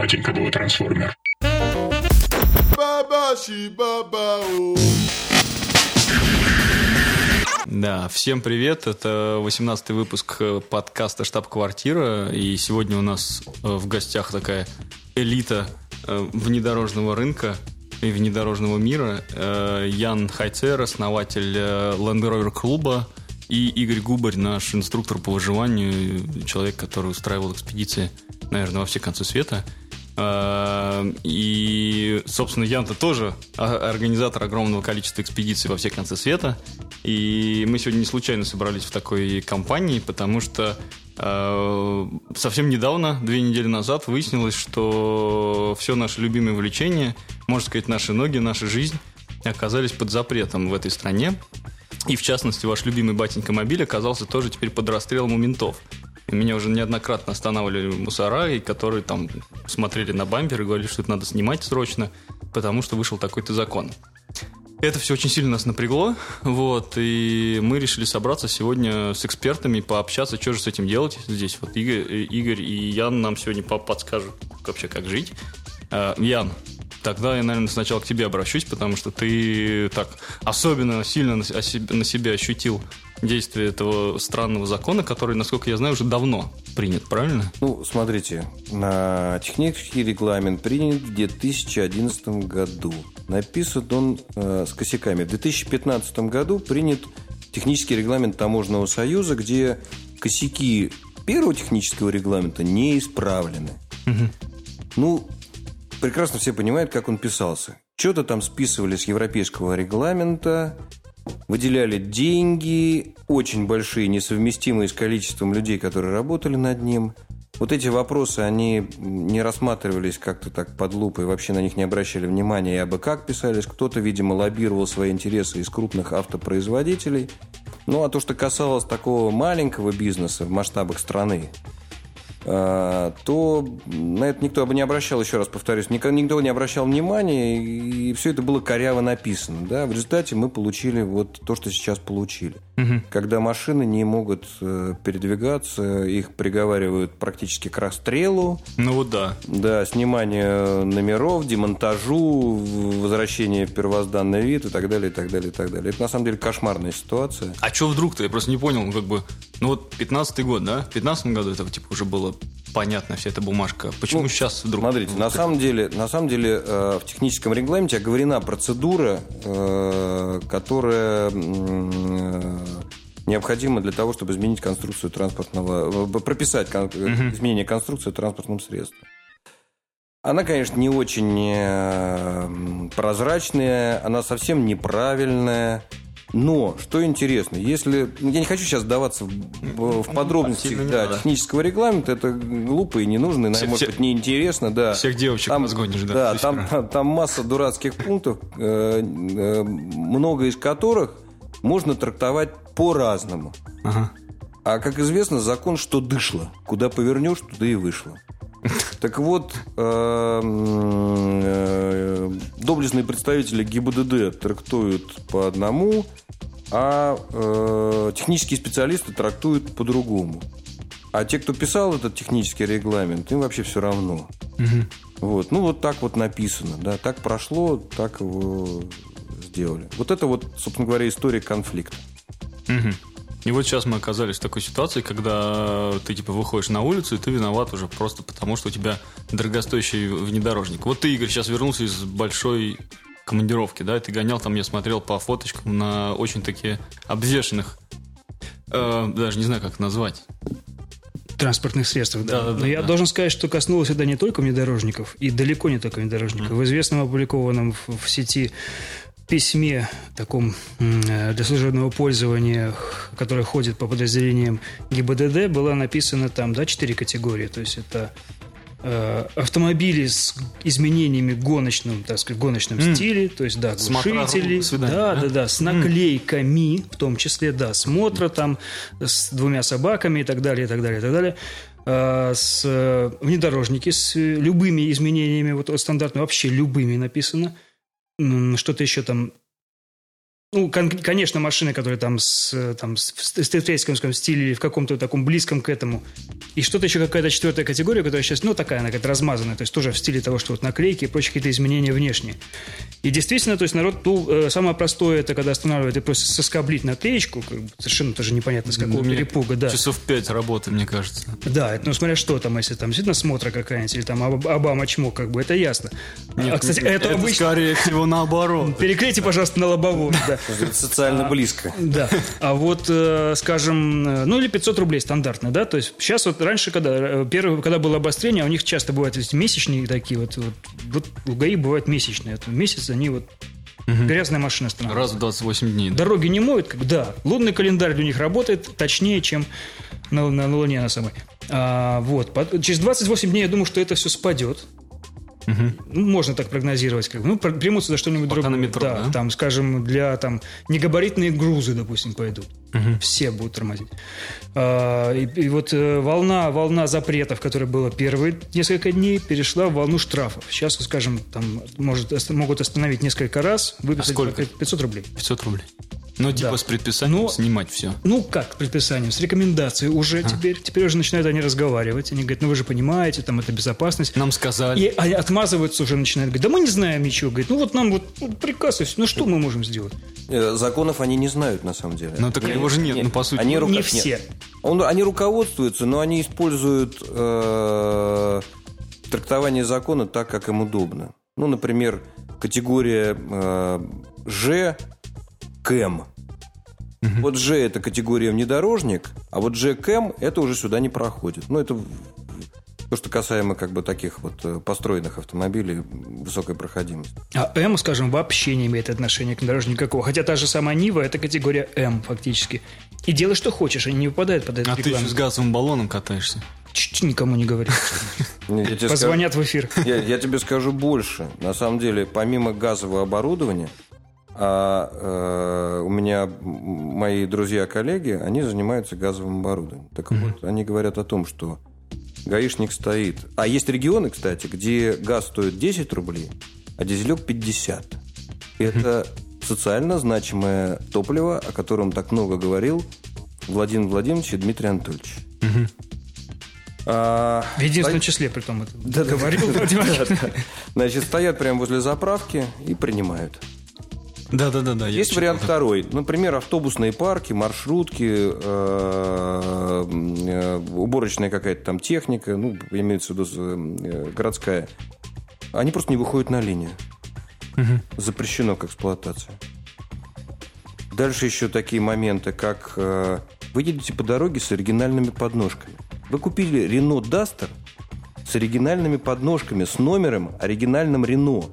батенька был трансформер. Да, всем привет. Это 18-й выпуск э, подкаста «Штаб-квартира». И сегодня у нас э, в гостях такая элита э, внедорожного рынка и внедорожного мира. Ян Хайцер, основатель Land Rover клуба, и Игорь Губарь, наш инструктор по выживанию, человек, который устраивал экспедиции, наверное, во все концы света – и, собственно, Ян-то тоже организатор огромного количества экспедиций во все концы света. И мы сегодня не случайно собрались в такой компании, потому что э, совсем недавно, две недели назад, выяснилось, что все наши любимые увлечения, можно сказать, наши ноги, наша жизнь оказались под запретом в этой стране. И, в частности, ваш любимый батенька мобиль оказался тоже теперь под расстрелом у ментов. Меня уже неоднократно останавливали мусора, и которые там смотрели на бампер и говорили, что это надо снимать срочно, потому что вышел такой-то закон. Это все очень сильно нас напрягло, вот, и мы решили собраться сегодня с экспертами, пообщаться, что же с этим делать здесь. Вот Игорь, Игорь и Ян нам сегодня подскажут вообще, как жить. А, Ян, тогда я, наверное, сначала к тебе обращусь, потому что ты так особенно сильно на себя ощутил действие этого странного закона, который, насколько я знаю, уже давно принят, правильно? Ну, смотрите, на технический регламент принят в 2011 году. Написан он э, с косяками. В 2015 году принят технический регламент Таможенного союза, где косяки первого технического регламента не исправлены. Угу. Ну, прекрасно все понимают, как он писался. Что-то там списывали с европейского регламента, выделяли деньги, очень большие, несовместимые с количеством людей, которые работали над ним. Вот эти вопросы, они не рассматривались как-то так под лупой, вообще на них не обращали внимания, и абы как писались. Кто-то, видимо, лоббировал свои интересы из крупных автопроизводителей. Ну, а то, что касалось такого маленького бизнеса в масштабах страны, то на это никто бы не обращал, еще раз повторюсь, никто не обращал внимания, и все это было коряво написано. Да? В результате мы получили вот то, что сейчас получили. Угу. Когда машины не могут э, передвигаться, их приговаривают практически к расстрелу. Ну вот да. Да, снимание номеров, демонтажу, возвращение в первозданный вид и так далее, и так далее, и так далее. Это на самом деле кошмарная ситуация. А что вдруг-то? Я просто не понял, ну как бы... Ну вот 15-й год, да? В 15 году это типа уже было понятно вся эта бумажка. Почему ну, сейчас вдруг? Смотрите, на самом деле, на самом деле э, в техническом регламенте оговорена процедура, э, которая э, необходима для того, чтобы изменить конструкцию транспортного, э, прописать кон, угу. изменение конструкции транспортным средством. Она, конечно, не очень э, прозрачная, она совсем неправильная. Но, что интересно, если... Я не хочу сейчас вдаваться в, в подробности да, технического регламента, это глупо и не нужно, и, все, может быть, неинтересно. Да. Всех девочек там, разгонишь, да? Да, там, там, там масса дурацких пунктов, э, э, много из которых можно трактовать по-разному. Ага. А, как известно, закон, что дышло. Куда повернешь, туда и вышло. Так вот, эм, э, доблестные представители ГИБДД трактуют по одному, а э, технические специалисты трактуют по-другому. А те, кто писал этот технический регламент, им вообще все равно. Угу. Вот. Ну, вот так вот написано. Да, так прошло, так его сделали. Вот это вот, собственно говоря, история конфликта. Угу. И вот сейчас мы оказались в такой ситуации, когда ты типа выходишь на улицу, и ты виноват уже просто потому, что у тебя дорогостоящий внедорожник. Вот ты, Игорь, сейчас вернулся из большой командировки, да, ты гонял там, я смотрел по фоточкам на очень такие обвешенных, э, даже не знаю, как назвать, транспортных средствах, да. да, да Но да, я да. должен сказать, что коснулось это не только внедорожников, и далеко не только внедорожников. Mm. В известном опубликованном в, в сети письме таком э, для служебного пользования, которое ходит по подразделениям ГИБДД, было написано там, да, четыре категории. То есть это э, автомобили с изменениями гоночным, так сказать, гоночном mm. стиле, то есть, да, глушители, да, да, да, с наклейками, mm. в том числе, да, смотра там с двумя собаками и так далее, и так далее, и так далее э, с внедорожники с любыми изменениями, вот стандартно вообще любыми написано – что-то еще там ну, конечно, машины, которые там, с, там с, в стрейткомском стиле или в каком-то таком близком к этому. И что-то еще какая-то четвертая категория, которая сейчас, ну, такая, она какая-то размазанная, то есть тоже в стиле того, что вот наклейки и прочие какие-то изменения внешние. И действительно, то есть народ, ну, э, самое простое, это когда останавливает и просто соскоблить наклеечку, как бы, совершенно тоже непонятно с какого Мне перепуга, да. Часов пять работы, мне кажется. Да, это, ну, смотря что там, если там действительно смотра какая-нибудь, или там Об- Обама чмок, как бы, это ясно. Нет, а, кстати, это, это, обычно... скорее всего наоборот. Переклейте, пожалуйста, на лобовом, да. Социально близко. Да. А вот, э, скажем, э, ну или 500 рублей стандартно, да, то есть сейчас вот раньше, когда, э, первое, когда было обострение, у них часто бывают эти месячные такие вот, вот, вот у ГАИ бывают месячные, вот месяц они вот грязная машина становится. Раз в 28 дней. да. Дороги не моют, как, да, лунный календарь для них работает точнее, чем на, на, на Луне на самой. А, вот, через 28 дней я думаю, что это все спадет. Ну, можно так прогнозировать. Как бы. Ну, пр- примутся за что-нибудь другое. метро, да, да? там, скажем, для там негабаритные грузы, допустим, пойдут. Все будут тормозить. А, и, и вот э, волна, волна запретов, которая была первые несколько дней, перешла в волну штрафов. Сейчас, скажем, там может, могут остановить несколько раз, выписать А сколько? 500 рублей. 500 рублей. Ну, типа Да. с предписанием Ну, снимать все. Ну, как предписанием? С рекомендацией уже теперь. Теперь уже начинают они разговаривать. Они говорят, ну вы же понимаете, там это безопасность. Нам сказали. И они отмазываются уже, начинают говорить, да мы не знаем ничего. Говорит, ну вот нам вот ну, приказ, и ну что мы можем сделать? Э, Законов они не знают, на самом деле. Ну, так его же нет, ну, по сути. Они, рука- Не нет. все. Он- они руководствуются, но они используют э, трактование закона так, как им удобно. Ну, например, категория э, Ж, КЭМ. Вот Ж это категория внедорожник, а вот Ж КЭМ это уже сюда не проходит. Ну, это то, что касаемо как бы таких вот э, построенных автомобилей высокой проходимости. А М, скажем, вообще не имеет отношения к дорожнику никакого. Хотя та же самая Нива – это категория М фактически. И делай, что хочешь, они не попадают под этот А ты еще с газовым баллоном катаешься. Чуть никому не говори. Позвонят в эфир. Я, тебе скажу больше. На самом деле, помимо газового оборудования, а, э, у меня мои друзья-коллеги, они занимаются газовым оборудованием. Так вот, они говорят о том, что гаишник стоит. А есть регионы, кстати, где газ стоит 10 рублей, а дизелек 50. И это социально значимое топливо, о котором так много говорил Владимир Владимирович и Дмитрий Анатольевич. А, В единственном числе, при том, это да, говорил да, да, да. Значит, стоят прямо возле заправки и принимают. Да, да, да, да. Есть вариант второй. Например, автобусные парки, маршрутки, э, э, уборочная какая-то там техника, ну, имеется в виду э, городская. Они просто не выходят на линию. Запрещено к эксплуатации. Дальше еще такие моменты, как вы едете по дороге с оригинальными подножками. Вы купили Renault Duster с оригинальными подножками, с номером оригинальным Renault.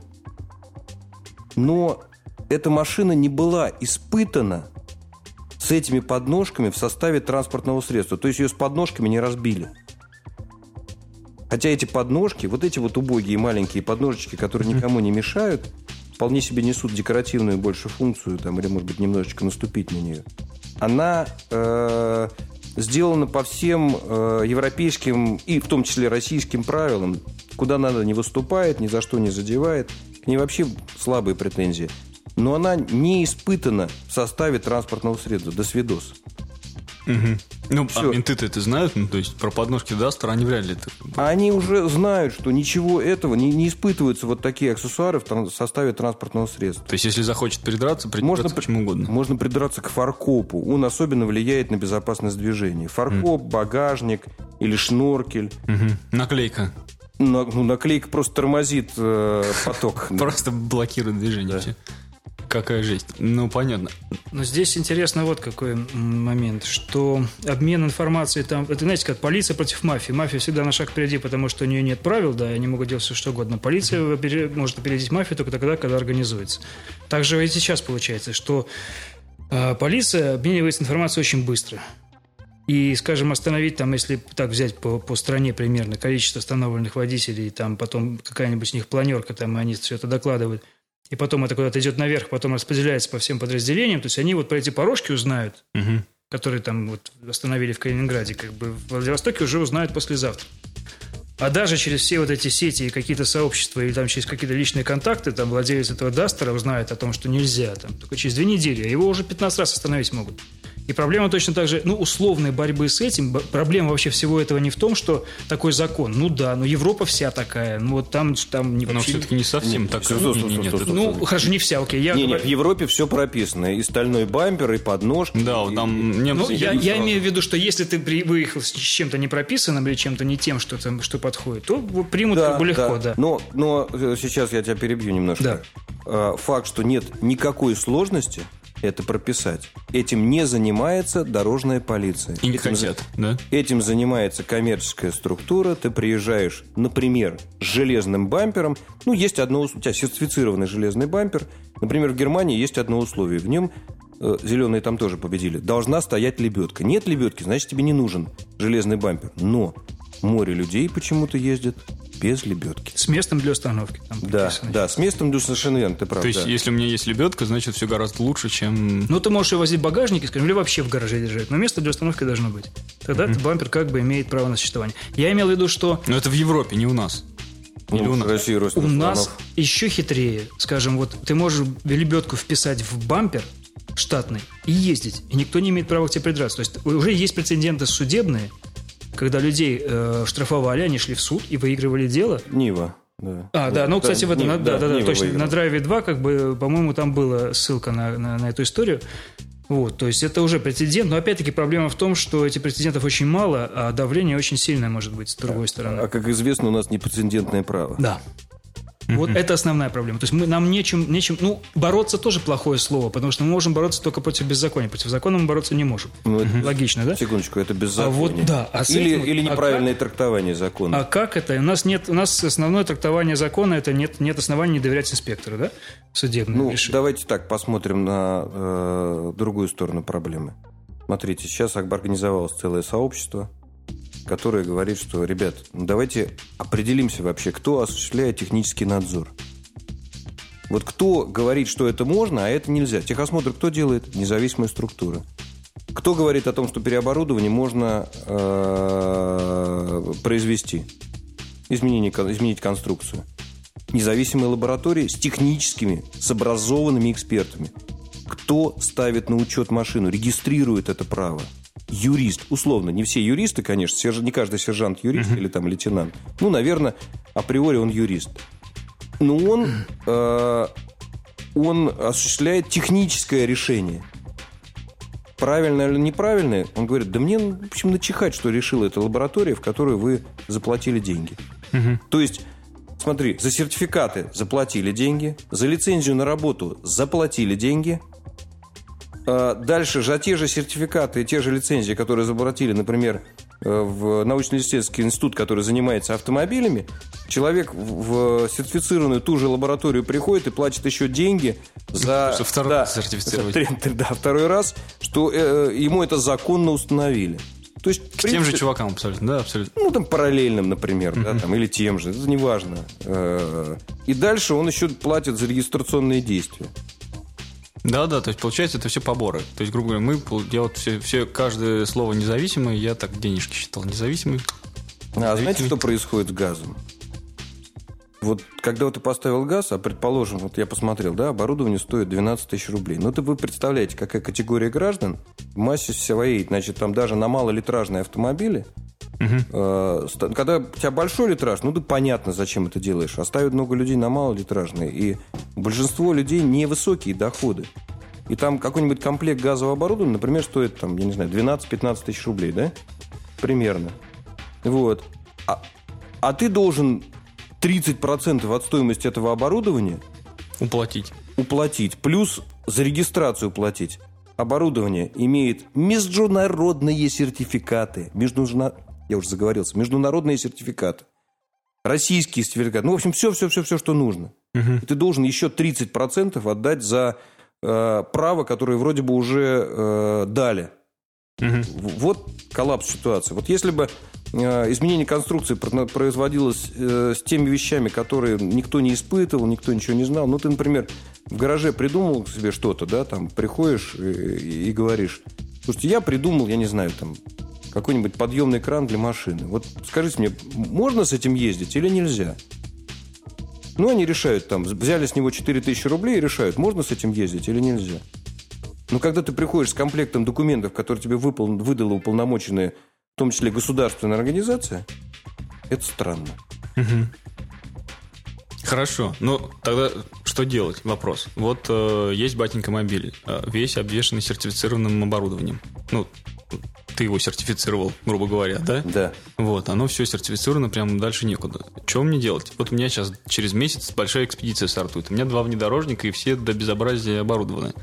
Но эта машина не была испытана с этими подножками в составе транспортного средства. То есть ее с подножками не разбили. Хотя эти подножки, вот эти вот убогие маленькие подножечки, которые никому не мешают, вполне себе несут декоративную больше функцию, там, или, может быть, немножечко наступить на нее. Она э, сделана по всем э, европейским и в том числе российским правилам. Куда надо не выступает, ни за что не задевает. К ней вообще слабые претензии. Но она не испытана в составе транспортного средства. До свидос. Мгм. Ну, а Всё. менты-то это знают, ну, то есть про подножки Дастера они вряд ли это... А они уже знают, что ничего этого не, не испытываются вот такие аксессуары в тран- составе транспортного средства. То есть, если захочет придраться, Можно, придраться при- к чему угодно. можно придраться к фаркопу. Он особенно влияет на безопасность движения. Фаркоп, багажник или шноркель. Мгм. Наклейка. На- ну, наклейка просто тормозит э, поток. Просто блокирует движение. Какая жесть. Ну, понятно. Но здесь интересно вот какой момент, что обмен информацией там... Это, знаете, как полиция против мафии. Мафия всегда на шаг впереди, потому что у нее нет правил, да, и они могут делать все, что угодно. Полиция опере- может опередить мафию только тогда, когда организуется. Также и сейчас получается, что э, полиция обменивается информацией очень быстро. И, скажем, остановить там, если так взять по, по стране примерно количество остановленных водителей, там потом какая-нибудь у них планерка, там и они все это докладывают, и потом это куда-то идет наверх, потом распределяется по всем подразделениям, то есть они вот про эти порожки узнают, Мгм. которые там вот остановили в Калининграде, как бы в Владивостоке уже узнают послезавтра. А даже через все вот эти сети и какие-то сообщества, или там через какие-то личные контакты, там владелец этого Дастера узнает о том, что нельзя, там, только через две недели, а его уже 15 раз остановить могут. И проблема точно так же, ну, условной борьбы с этим. Проблема вообще всего этого не в том, что такой закон. Ну да, ну Европа вся такая. Ну вот там, там не Но вообще... все-таки не совсем нет, так. Все, нет, нет, нет, нет, ну, хорошо, не вся, окей. Я не, говорю... не, в Европе все прописано. И стальной бампер, и подножки. Да, и... там немцы... Ну, я, я имею в виду, что если ты при, выехал с чем-то не прописанным или чем-то не тем, что, там, что подходит, то примут да, легко, да. да. Но, но э, сейчас я тебя перебью немножко. Да. А, факт, что нет никакой сложности – это прописать. Этим не занимается дорожная полиция. И не этим, хотят, да? Этим занимается коммерческая структура. Ты приезжаешь, например, с железным бампером. Ну, есть одно... У тебя сертифицированный железный бампер. Например, в Германии есть одно условие. В нем э, зеленые там тоже победили. Должна стоять лебедка. Нет лебедки, значит, тебе не нужен железный бампер. Но море людей почему-то ездит без лебедки. С местом для установки. Там да, да, с местом для совершенно верно, ты прав. То есть, да. если у меня есть лебедка, значит, все гораздо лучше, чем... Ну, ты можешь ее возить в багажнике, скажем, или вообще в гараже держать, но место для установки должно быть. Тогда mm-hmm. бампер как бы имеет право на существование. Я имел в виду, что... Но это в Европе, не у нас. Или ну, у нас? России, у нас еще хитрее. Скажем, вот ты можешь лебедку вписать в бампер, штатный и ездить, и никто не имеет права к тебе придраться. То есть уже есть прецеденты судебные, когда людей э, штрафовали, они шли в суд и выигрывали дело. Нива. Да. А, да, ну, кстати, в этом, Нива, да, да, да, точно, выиграл. на Драйве 2, как бы, по-моему, там была ссылка на, на, на эту историю. Вот, то есть это уже прецедент, но опять-таки проблема в том, что этих прецедентов очень мало, а давление очень сильное может быть с другой стороны. А, как известно, у нас непрецедентное право. Да. Вот это основная проблема. То есть мы, нам нечем, нечем... Ну, бороться тоже плохое слово, потому что мы можем бороться только против беззакония. Против закона мы бороться не можем. Ну, это, Логично, да? Секундочку, это беззаконие. А вот, да. А или, этим, или неправильное а как, трактование закона. А как это? У нас нет... У нас основное трактование закона, это нет, нет оснований не доверять инспектору, да? Судебному Ну, решению. давайте так посмотрим на э, другую сторону проблемы. Смотрите, сейчас организовалось целое сообщество – которая говорит, что, ребят, ну давайте определимся вообще, кто осуществляет технический надзор. Вот кто говорит, что это можно, а это нельзя? Техосмотр кто делает? Независимая структура. Кто говорит о том, что переоборудование можно э, произвести? Изменение, изменить конструкцию. Независимые лаборатории с техническими, с образованными экспертами. Кто ставит на учет машину, регистрирует это право? юрист, условно, не все юристы, конечно, не каждый сержант юрист uh-huh. или там лейтенант. Ну, наверное, априори он юрист. Но он, э, он осуществляет техническое решение. Правильное или неправильное, он говорит, да мне, в общем, начихать, что решила эта лаборатория, в которую вы заплатили деньги. Uh-huh. То есть, смотри, за сертификаты заплатили деньги, за лицензию на работу заплатили деньги – дальше же те же сертификаты и те же лицензии, которые заплатили, например, э, в научно-исследовательский институт, который занимается автомобилями, человек в сертифицированную ту же лабораторию приходит и платит еще деньги за... Второй да, раз сертифицировать. Да, второй раз, что э, ему это законно установили. То есть, К принципе, тем же чувакам абсолютно, да, абсолютно. Ну, там, параллельным, например, mm-hmm. да, там, или тем же, это неважно. Э, и дальше он еще платит за регистрационные действия. Да, да, то есть получается это все поборы. То есть, грубо говоря, мы я вот все, все каждое слово независимое, я так денежки считал независимый. А знаете, что происходит с газом? Вот когда вот ты поставил газ, а предположим, вот я посмотрел, да, оборудование стоит 12 тысяч рублей. Ну, это вы представляете, какая категория граждан в массе своей, значит, там даже на малолитражные автомобили, угу. когда у тебя большой литраж, ну, да понятно, зачем это делаешь. Оставят много людей на малолитражные, и большинство людей невысокие доходы. И там какой-нибудь комплект газового оборудования, например, стоит, там, я не знаю, 12-15 тысяч рублей, да? Примерно. Вот. А, а ты должен 30% от стоимости этого оборудования уплатить. Уплатить. Плюс за регистрацию платить. Оборудование имеет международные сертификаты. Международные я уже заговорился, международные сертификаты, российские сертификаты, ну, в общем, все-все-все-все, что нужно. Угу. И ты должен еще 30% отдать за э, право, которое вроде бы уже э, дали. Угу. Вот коллапс ситуации. Вот если бы изменение конструкции производилось э, с теми вещами, которые никто не испытывал, никто ничего не знал. Ну, ты, например, в гараже придумал себе что-то, да, там приходишь и, и говоришь, слушайте, я придумал, я не знаю, там какой-нибудь подъемный кран для машины. Вот скажите мне, можно с этим ездить или нельзя? Ну, они решают там, взяли с него 4000 рублей и решают, можно с этим ездить или нельзя. Но когда ты приходишь с комплектом документов, которые тебе выпол... выдала уполномоченная, в том числе государственная организация, это странно. Угу. Хорошо. Ну, тогда что делать? Вопрос. Вот э, есть батенька мобиль, э, весь обвешанный сертифицированным оборудованием. Ну, ты его сертифицировал, грубо говоря, да? Да. Вот, оно все сертифицировано, прям дальше некуда. Что мне делать? Вот у меня сейчас через месяц большая экспедиция стартует. У меня два внедорожника, и все до безобразия оборудованы.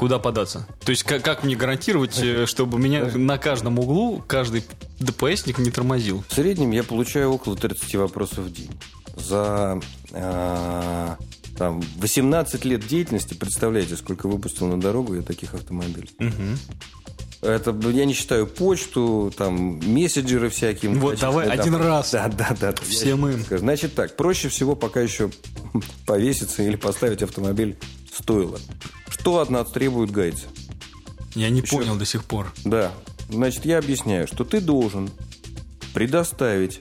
Куда податься? То есть, как, как мне гарантировать, э, чтобы меня на каждом углу каждый ДПСник не тормозил? В среднем я получаю около 30 вопросов в день. За э, там, 18 лет деятельности, представляете, сколько выпустил на дорогу я таких автомобилей. Угу. Это я не считаю почту, там мессенджеры всякие. Вот Значит, давай это, один раз. Да, да, да. Все мы. Значит так, проще всего пока еще повеситься или поставить автомобиль стоило. Что от нас требует гайцы? Я не еще... понял до сих пор. Да. Значит, я объясняю, что ты должен предоставить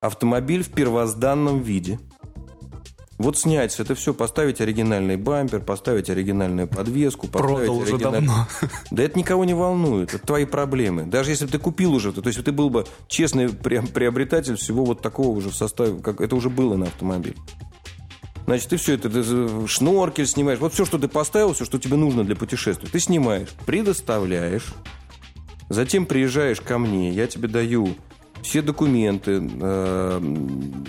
автомобиль в первозданном виде – вот снять это все, поставить оригинальный бампер, поставить оригинальную подвеску, поставить Продал оригиналь... уже давно. Да это никого не волнует, это твои проблемы. Даже если бы ты купил уже, то, то есть ты был бы честный приобретатель всего вот такого уже в составе, как это уже было на автомобиле. Значит, ты все это, ты шноркель снимаешь, вот все, что ты поставил, все, что тебе нужно для путешествия, ты снимаешь, предоставляешь, затем приезжаешь ко мне, я тебе даю все документы, э,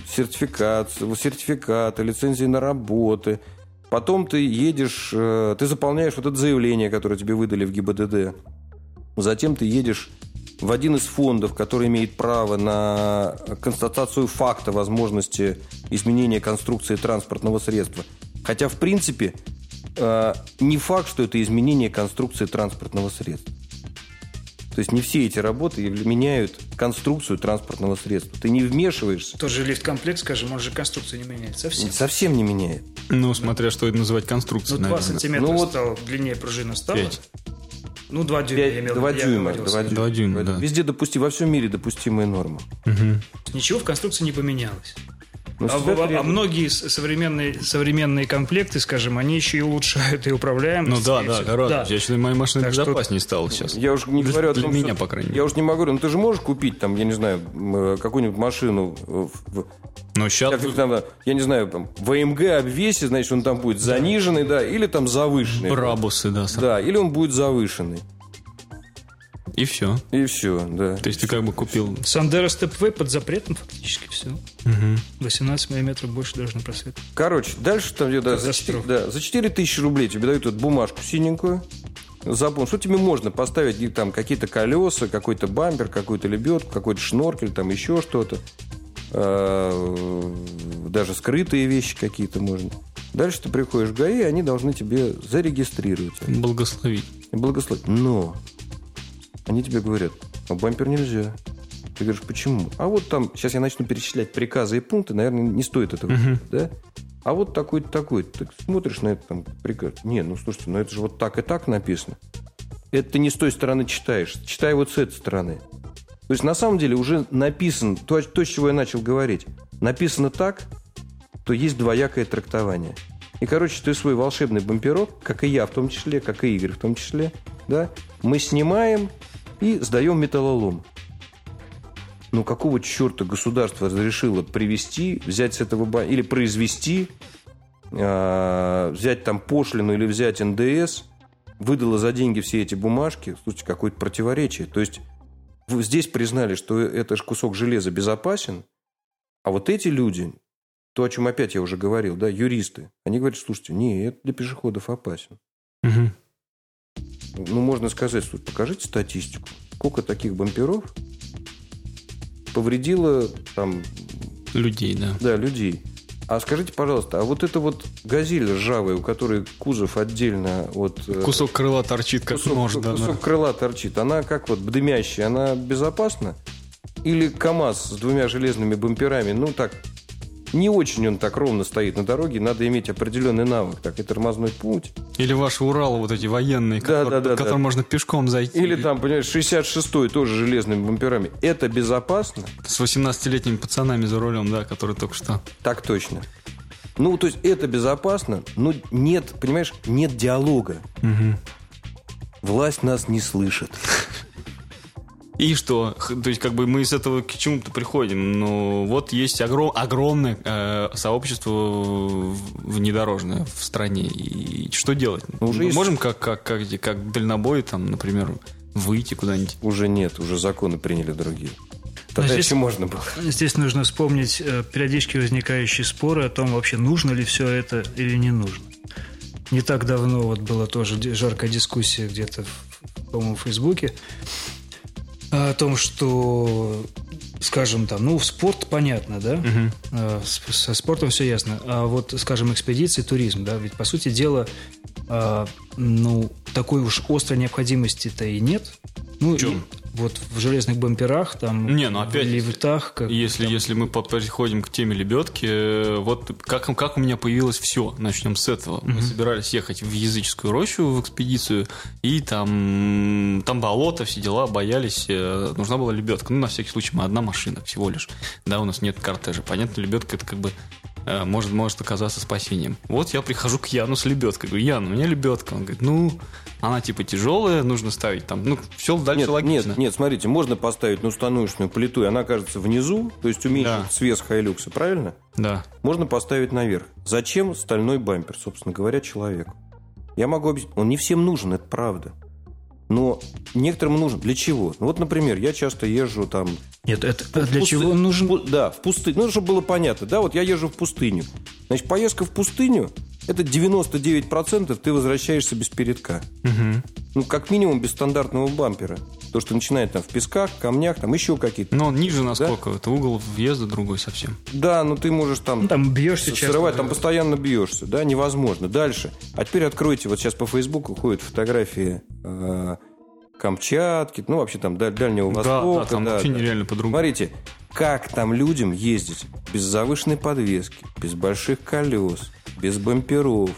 сертификат, сертификаты, лицензии на работы. Потом ты едешь, э, ты заполняешь вот это заявление, которое тебе выдали в ГИБДД. Затем ты едешь в один из фондов, который имеет право на констатацию факта возможности изменения конструкции транспортного средства. Хотя, в принципе, э, не факт, что это изменение конструкции транспортного средства. То есть не все эти работы меняют конструкцию транспортного средства. Ты не вмешиваешься. Тот же лифт-комплект, скажем, он же конструкцию не меняет совсем. Совсем не меняет. Ну, смотря что это называть конструкцией, Ну, 2 сантиметра ну, вот... стало, длиннее пружина стала. 5. Ну, 2 дюйма, 5, я имел 2 дюйма, 2 дюйма. 2 дюйма, да. Везде допусти, во всем мире допустимая норма. Угу. Ничего в конструкции не поменялось. Ну, а, а, а многие современные, современные комплекты, скажем, они еще и улучшают и управляемость. Ну да, да, гораздо. Да. Я считаю, моя машина так безопаснее что... стала сейчас. Я уж не для, говорю о том, для меня, по крайней мере. Я уж не могу, ну ты же можешь купить там, я не знаю, э, какую-нибудь машину в, но сейчас... Как, там, я не знаю, там, в АМГ обвесе, значит, он там будет заниженный, да, или там завышенный. Брабусы, да. Да, или он будет завышенный. И все. И все, да. То есть ты как бы купил... Сандера Степвей под запретом фактически все. Угу. 18 миллиметров больше даже на просвет. Короче, дальше там да, за, 4, да, за 4 тысячи рублей тебе дают эту бумажку синенькую. Запомни, что тебе можно поставить там какие-то колеса, какой-то бампер, какую-то лебедку, какой-то шноркель, там еще что-то. А, даже скрытые вещи какие-то можно. Дальше ты приходишь в ГАИ, они должны тебе зарегистрировать. Благословить. Благословить. Но они тебе говорят, а бампер нельзя. Ты говоришь, почему? А вот там, сейчас я начну перечислять приказы и пункты, наверное, не стоит этого, uh-huh. да? А вот такой-то, такой-то. Ты смотришь на это там приказ. Не, ну слушайте, ну это же вот так и так написано. Это ты не с той стороны читаешь. Читай вот с этой стороны. То есть, на самом деле, уже написано, то, то, с чего я начал говорить, написано так, то есть двоякое трактование. И, короче, ты свой волшебный бамперок, как и я в том числе, как и Игорь в том числе, да, мы снимаем и сдаем металлолом. Ну, какого черта государство разрешило привести, взять с этого или произвести, э, взять там пошлину или взять НДС, выдало за деньги все эти бумажки. Слушайте, какое-то противоречие. То есть вы здесь признали, что это же кусок железа безопасен, а вот эти люди, то, о чем опять я уже говорил, да, юристы, они говорят, слушайте, не, это для пешеходов опасен. Угу ну, можно сказать, что покажите статистику. Сколько таких бамперов повредило там... Людей, да. Да, людей. А скажите, пожалуйста, а вот это вот газель ржавая, у которой кузов отдельно от... Э, кусок крыла торчит, как кусок, нож, да. Кусок да. крыла торчит. Она как вот дымящая, она безопасна? Или КАМАЗ с двумя железными бамперами, ну так, не очень он так ровно стоит на дороге, надо иметь определенный навык, так и тормозной путь. Или ваши Уралы вот эти военные, Да, которые, да, да, которым да. можно пешком зайти. Или там, понимаешь, 66-й тоже железными бамперами. Это безопасно? С 18-летними пацанами за рулем, да, которые только что. Так точно. Ну, то есть это безопасно, но нет, понимаешь, нет диалога. Власть нас не слышит. И что? То есть, как бы мы с этого к чему-то приходим. Ну, вот есть огром- огромное э, сообщество внедорожное в стране. И что делать? Ну, уже Мы есть- можем как, как, как, как дальнобой, там, например, выйти куда-нибудь? Уже нет, уже законы приняли другие. Но Тогда здесь- еще можно было. Здесь нужно вспомнить э, периодически возникающие споры о том, вообще нужно ли все это или не нужно. Не так давно вот была тоже жаркая дискуссия где-то, в, по-моему, в Фейсбуке о том, что, скажем, там, ну, в спорт понятно, да? Э, с- Со спортом все ясно. А вот, скажем, экспедиции, туризм, да, ведь, по сути дела, а, ну, такой уж острой необходимости-то и нет. Ну, В чем? и вот в железных бамперах, там, Не, ну, опять- в лифтах, как Если, если мы по- переходим к теме лебедки, э, вот как, как у меня появилось все, начнем с этого. Мы собирались ехать в языческую рощу в экспедицию, и там, там болото, все дела, боялись, э, нужна была лебедка. Ну, на всякий случай, мы одна машина всего лишь. Да, у нас нет кортежа. Понятно, лебедка это как бы может, может оказаться спасением. Вот я прихожу к Яну с лебедкой. Говорю, Ян, у меня лебедка. Он говорит, ну, она типа тяжелая, нужно ставить там. Ну, все дальше Нет, логично. нет, нет, смотрите, можно поставить на установочную плиту, и она окажется внизу, то есть уменьшит Да. свес Хайлюкса, правильно? Да. Можно поставить наверх. Зачем стальной бампер, собственно говоря, человеку? Я могу объяснить. Он не всем нужен, это правда. Но некоторым нужен. Для чего? Ну вот, например, я часто езжу там... Нет, это в для пусты- чего он нужен? пу- Да, в пустыню. Ну, чтобы было понятно. Да, вот я езжу в пустыню. Значит, поездка в пустыню – это 99% ты возвращаешься без передка. Ну, как минимум без стандартного бампера. То, что начинает там в песках, камнях, там еще какие-то. Но он ниже насколько? Это угол въезда другой совсем. Да, ну ты можешь там... Ну, там бьешься часто. Срывать, там постоянно бьешься, да, невозможно. Дальше. А теперь откройте, вот сейчас по Фейсбуку ходят фотографии э, Камчатки, ну, вообще там даль- Дальнего Да, Востока. да, там вообще нереально по-другому. Смотрите, как там людям ездить без завышенной подвески, без больших колес, без бамперов,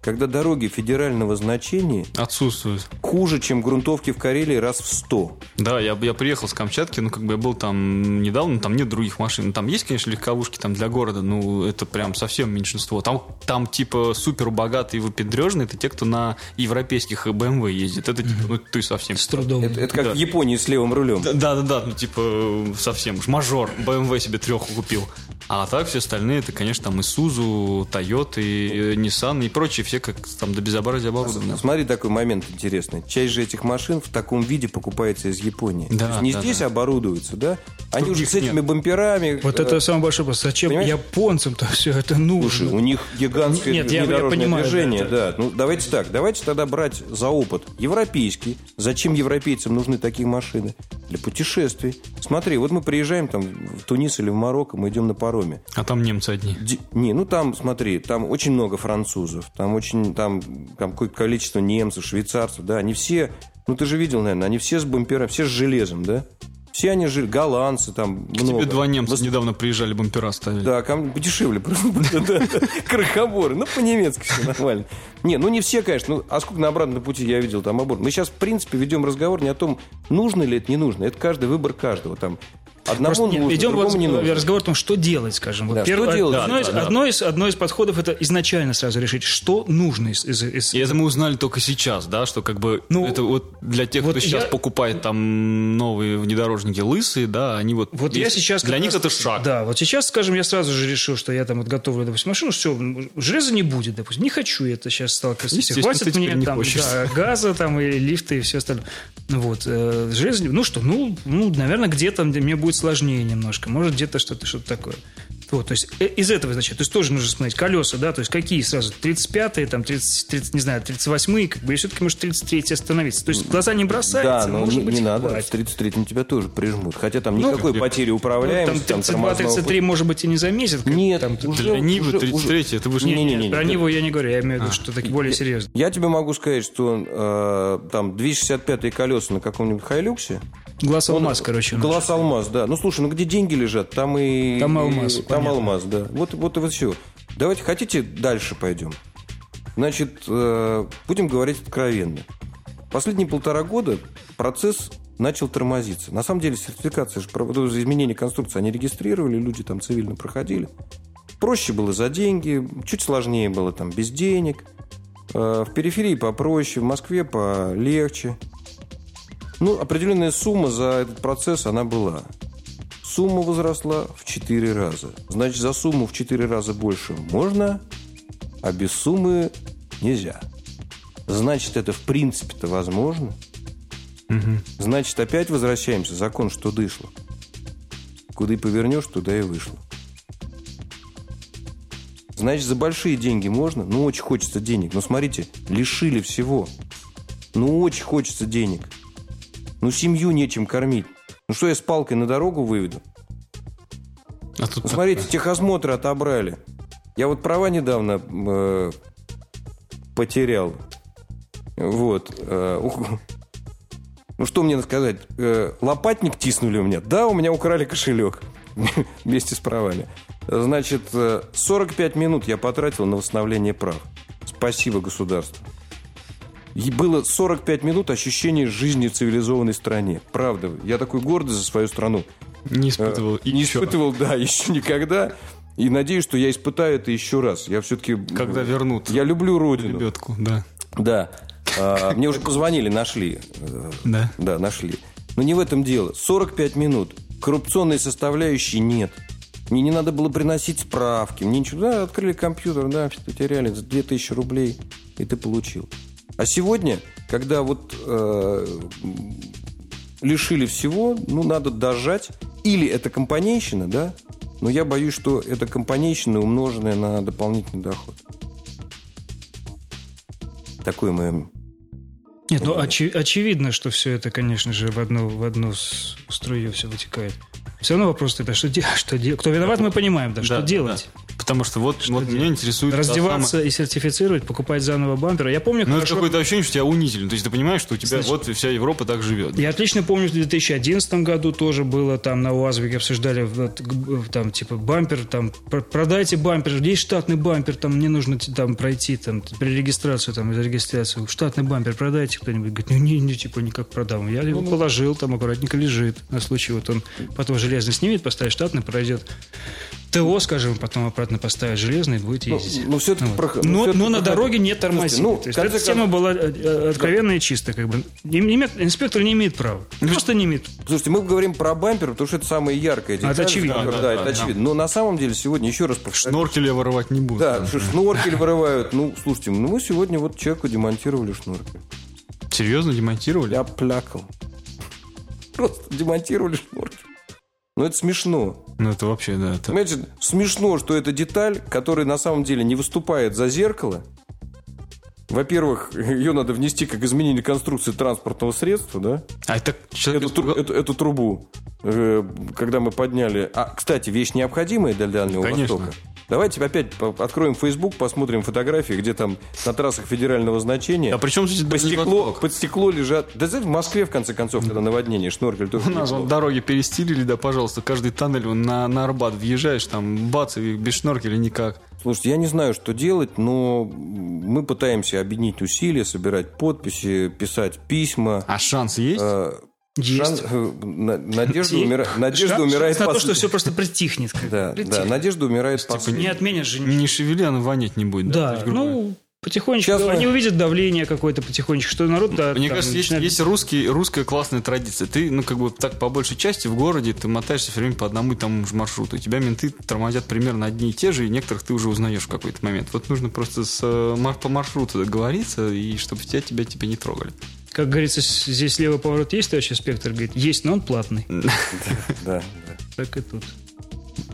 когда дороги федерального значения Отсутствует. хуже, чем грунтовки в Карелии раз в сто. Да, я, я приехал с Камчатки, ну, как бы я был там недавно, там нет других машин. Там есть, конечно, легковушки там для города, ну, это прям совсем меньшинство. Там, там типа, супер богатые и выпендрежные, это те, кто на европейских BMW ездит. Это, типа, ну, ты совсем. С трудом. Это, это как Да. в Японии с левым рулем. Да-да-да, ну, типа, совсем уж мажор. BMW себе треху купил. А так все остальные, это, конечно, там Isuzu, Toyota, и, э, Nissan и прочие, все как там до безобразия оборудованы. Смотри, такой момент интересный. Часть же этих машин в таком виде покупается из Японии. Да, То есть не да, здесь да. оборудуются, да? Они Других уже с этими нет. бамперами. Вот э, это самый большой вопрос. Зачем понимаешь? японцам-то все это нужно? Слушай, у них гигантское Нет, я- я понимаю, движение, да, да. Ну, давайте так, давайте тогда брать за опыт европейский. Зачем европейцам нужны такие машины? Для путешествий. Смотри, вот мы приезжаем там в Тунис или в Марокко, мы идем на пароме. А там немцы одни. Ди- Не, ну там, смотри, там очень много французов, там очень, там, там какое-то количество немцев, швейцарцев, да, они все, ну ты же видел, наверное, они все с бампером, все с железом, да? Все они жили, голландцы там К много. тебе два немца Вос- недавно приезжали, бампера ставили. Да, подешевле просто. Да, да. Крохоборы. Ну, по-немецки все нормально. Не, ну не все, конечно. Ну, а сколько на обратном пути я видел там обор. Мы сейчас, в принципе, ведем разговор не о том, нужно ли это, не нужно. Это каждый выбор каждого. Там одному Просто нет, нужно, идем вот не нужно. разговор о том, что делать, скажем. Вот Да, первое- что делать? Одно, Да, из, да, да. одно из- одно из подходов это изначально сразу решить, что нужно из, из- из- И это мы узнали только сейчас, да, что как бы Ну, это вот для тех, вот кто сейчас я- покупает там новые внедорожники лысые, да, они вот... Вот я есть- сейчас... Для них раз- это шаг. Да, вот сейчас, скажем, я сразу же решил, что я там вот готовлю, допустим, машину, все, железа не будет, допустим. Не хочу это сейчас сталкиваться. Хватит ты мне там хочешь. да, газа там и лифты и все остальное. Ну Вот. э, Железо, ну что, ну, ну, наверное, где-то где мне будет сложнее немножко. Может, где-то что-то, что-то такое. Вот, то есть э, из этого, значит, то есть тоже нужно смотреть колеса, да, то есть какие сразу, 35-е, там, 30, 30, не знаю, 38-е, как бы, и все-таки, может, 33-е остановиться. То есть глаза не бросаются, Да, но может не, быть, не надо. хватит. В 33-м тебя тоже прижмут. Хотя там Ну, никакой потери Ну, управляемости. там там тормозного 32-33, может быть, и не заметят. как Нет, там, уже- Для Нивы уже- 33 это вы же... Не, не, не, не, не, про него я не говорю, я имею в виду, что такие более серьезные. Я тебе могу сказать, что э, там 265-е колеса на каком-нибудь Хайлюксе Глаз алмаз, короче. Глаз алмаз, да. Ну слушай, ну где деньги лежат, там и... Там алмаз, и- Там понятно. алмаз, да. Вот, вот и вот все. Давайте, хотите, дальше пойдем. Значит, э, будем говорить откровенно. Последние полтора года процесс начал тормозиться. На самом деле сертификация, изменение конструкции, они регистрировали, люди там цивильно проходили. Проще было за деньги, чуть сложнее было там без денег. Э, В периферии попроще, в Москве полегче. Ну, определенная сумма за этот процесс, она была. Сумма возросла в 4 раза. Значит, за сумму в 4 раза больше можно, а без суммы нельзя. Значит, это в принципе-то возможно. Значит, опять возвращаемся. Закон, что дышло. Куда и повернешь, туда и вышло. Значит, за большие деньги можно? Ну, очень хочется денег. Но смотрите, лишили всего. Ну, очень хочется денег. Ну, семью нечем кормить. Ну, что я с палкой на дорогу выведу? А тут Ну, смотрите, техосмотры отобрали. Я вот права недавно э, потерял. Вот. э, ну, что мне сказать? Э, лопатник тиснули у меня. Да, у меня украли кошелек вместе с правами. Значит, э, 45 минут я потратил на восстановление прав. Спасибо государству. И было 45 минут ощущения жизни в цивилизованной стране. Правда. Я такой гордый за свою страну. не испытывал. Э, не испытывал, да, еще никогда. И надеюсь, что я испытаю это еще раз. Я все-таки... Когда вернут Я люблю родину. лебедку, да. Да. А, Мне уже позвонили, нашли. Э, Да. Да, нашли. Но не в этом дело. 45 минут. Коррупционной составляющей нет. Мне не надо было приносить справки. Мне ничего. Да, открыли компьютер, да, потеряли за 2000 рублей. И ты получил. А сегодня, когда вот э, лишили всего, ну, надо дожать. Или это компанейщина, да? Но я боюсь, что это компанейщина, умноженная на дополнительный доход. Такое мое Нет, ну очи- очевидно, что все это, конечно же, в одну, в одну струю все вытекает. Все равно вопрос это, что делать? Что дел- Кто виноват, мы понимаем, да, что Да, делать? да. Потому что вот, вот меня интересует... Раздеваться самая- и сертифицировать, покупать заново бампер. Я помню, Ну, это хорошо- какое-то ощущение, что тебя унизили. То есть ты понимаешь, что у тебя Значит, вот вся Европа так живет. Я отлично помню, что в 2011 году тоже было там на УАЗовике обсуждали там типа бампер, там пр- продайте бампер, есть штатный бампер, там мне нужно там пройти там при регистрацию там за регистрацию штатный бампер продайте кто-нибудь, говорит, ну не, не типа никак продам, я его положил, там аккуратненько лежит на случай вот он потом железный снимет, поставит штатный, пройдет ТО, скажем, потом обратно поставит железный и будет ездить. ну, всё-таки Вот. про- ну, но, всё-таки но на дороге не тормозит. ну, То есть эта тема была э, э, откровенная и чистая. Как бы. Инспектор не имеет права. Просто не имеет. Слушайте, мы говорим про бампер, потому что это самая яркая деталь. это очевидно. Да, Да, да, да, это да. очевидно. Но на самом деле сегодня, еще раз повторяю, Шноркель я воровать не буду. да, что шноркель вырывают. Ну, слушайте, ну мы сегодня вот человеку демонтировали шноркель. Серьезно демонтировали? Я плакал. Просто демонтировали шноркель. Ну, это смешно. Ну, это вообще, да. Это... Понимаете, смешно, что это деталь, которая на самом деле не выступает за зеркало. Во-первых, ее надо внести как изменение конструкции транспортного средства, да? А это человек... Эту, тру- эту- эту трубу, э, когда мы подняли... А, кстати, вещь необходимая для Дальнего Конечно. Востока. Давайте опять откроем Facebook, посмотрим фотографии, где там на трассах федерального значения А при чем здесь под стекло, под стекло лежат... Да знаете, в Москве, в конце концов, когда наводнение, шноркель тоже У нас вон дороги перестилили, да, пожалуйста, каждый тоннель на, на Арбат въезжаешь, там, бац, и без шноркеля никак. Слушайте, я не знаю, что делать, но мы пытаемся объединить усилия, собирать подписи, писать письма. А шанс есть? Э, Есть. шан- э, на- Надежда, умира- Надежда шанс- умирает шанс на то, что все просто притихнет. Да, да, Притихнет. Надежда умирает Не последней. отменят же ничего. не шевели, оно вонять не будет. Да, есть, говоря. ну, потихонечку. Сейчас мы- Они увидят давление какое-то потихонечку, что народ... Да, Мне там кажется, есть, начинает- есть русский, русская классная традиция. Ты, ну, как бы так по большей части в городе ты мотаешься все время по одному и тому же маршруту. У тебя менты тормозят примерно одни и те же, и некоторых ты уже узнаешь в какой-то момент. Вот нужно просто с, э, по маршруту договориться, и чтобы тебя, тебя, тебя не трогали. Как говорится, здесь левый поворот есть, товарищ инспектор? Говорит, есть, но он платный. Да, да. Так и тут.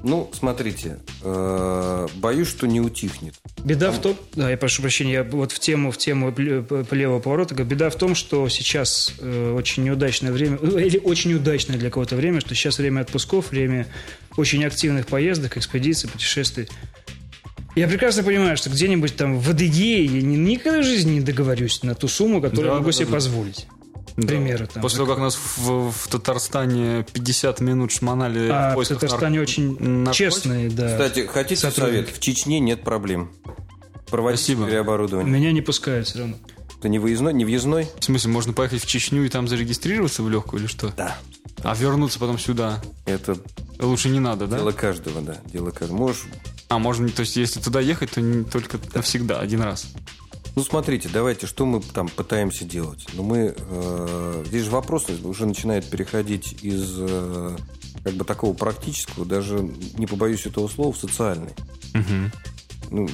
Ну, смотрите, э, боюсь, что не утихнет. Беда в том, да, я прошу прощения, я вот в тему, в тему левого поворота, беда в том, что сейчас э, очень неудачное время, э, или очень удачное для кого-то время, что сейчас время отпусков, время очень активных поездок, экспедиций, путешествий. Я прекрасно понимаю, что где-нибудь там в Адыгее я ни- никогда в жизни не договорюсь на ту сумму, которую Да, я могу да, себе да. позволить. примеры. Там, После того, как нас в, в Татарстане 50 минут шмонали а в в Татарстане нар... очень наркотик? честные, да. Кстати, хотите совет? В Чечне нет проблем. Проводите Спасибо. переоборудование. Меня не пускают все равно. Ты не выездной, не въездной? В смысле, можно поехать в Чечню и там зарегистрироваться в легкую или что? Да. А вернуться потом сюда? Это лучше не надо, да? Дело каждого, да. Дело каждого. Можешь... А можно, то есть, если туда ехать, то не только да. навсегда, один раз. Ну, смотрите, давайте, что мы там пытаемся делать? Ну, мы... Э, здесь же вопрос уже начинает переходить из э, как бы такого практического, даже, не побоюсь этого слова, в социальный. Угу. Ну,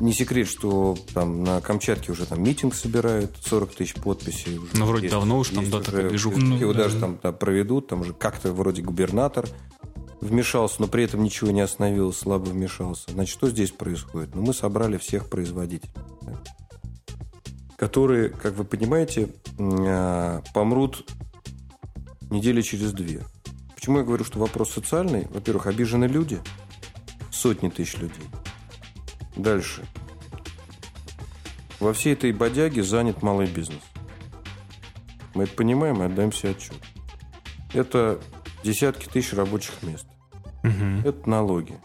не секрет, что там на Камчатке уже там митинг собирают, 40 тысяч подписей. Уже ну, вроде есть, давно уж там, да, такая движуха. Ну, его да. даже там да, проведут, там уже как-то вроде губернатор вмешался, но при этом ничего не остановилось, слабо вмешался. Значит, что здесь происходит? Ну, мы собрали всех производителей, да, которые, как вы понимаете, а, помрут недели через две. Почему я говорю, что вопрос социальный? Во-первых, обижены люди, сотни тысяч людей – Дальше. Во всей этой бодяге занят малый бизнес. Мы это понимаем и отдаем себе отчет. Это десятки тысяч рабочих мест. Угу. Это налоги.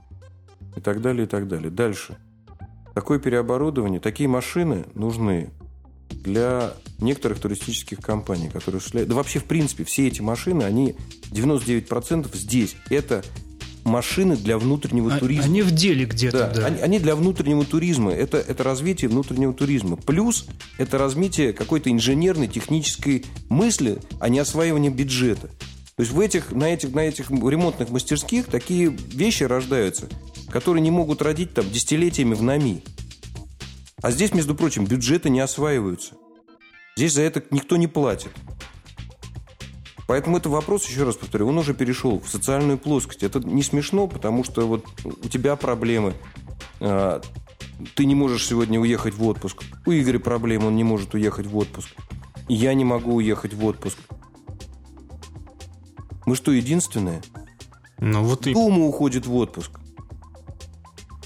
И так далее, и так далее. Дальше. Такое переоборудование, такие машины нужны для некоторых туристических компаний, которые. Да вообще, в принципе, все эти машины, они 99% здесь. Это машины для внутреннего а, туризма. Они в деле где-то, да. да. Они, они для внутреннего туризма. Это, это развитие внутреннего туризма. Плюс это развитие какой-то инженерной, технической мысли, а не осваивание бюджета. То есть в этих, на, этих, на этих ремонтных мастерских такие вещи рождаются, которые не могут родить там десятилетиями в НАМИ. А здесь, между прочим, бюджеты не осваиваются. Здесь за это никто не платит. Поэтому это вопрос, еще раз повторю, он уже перешел в социальную плоскость. Это не смешно, потому что вот у тебя проблемы, а, ты не можешь сегодня уехать в отпуск. У Игоря проблемы, он не может уехать в отпуск. Я не могу уехать в отпуск. Мы что, единственные? Ну вот и... Дума уходит в отпуск.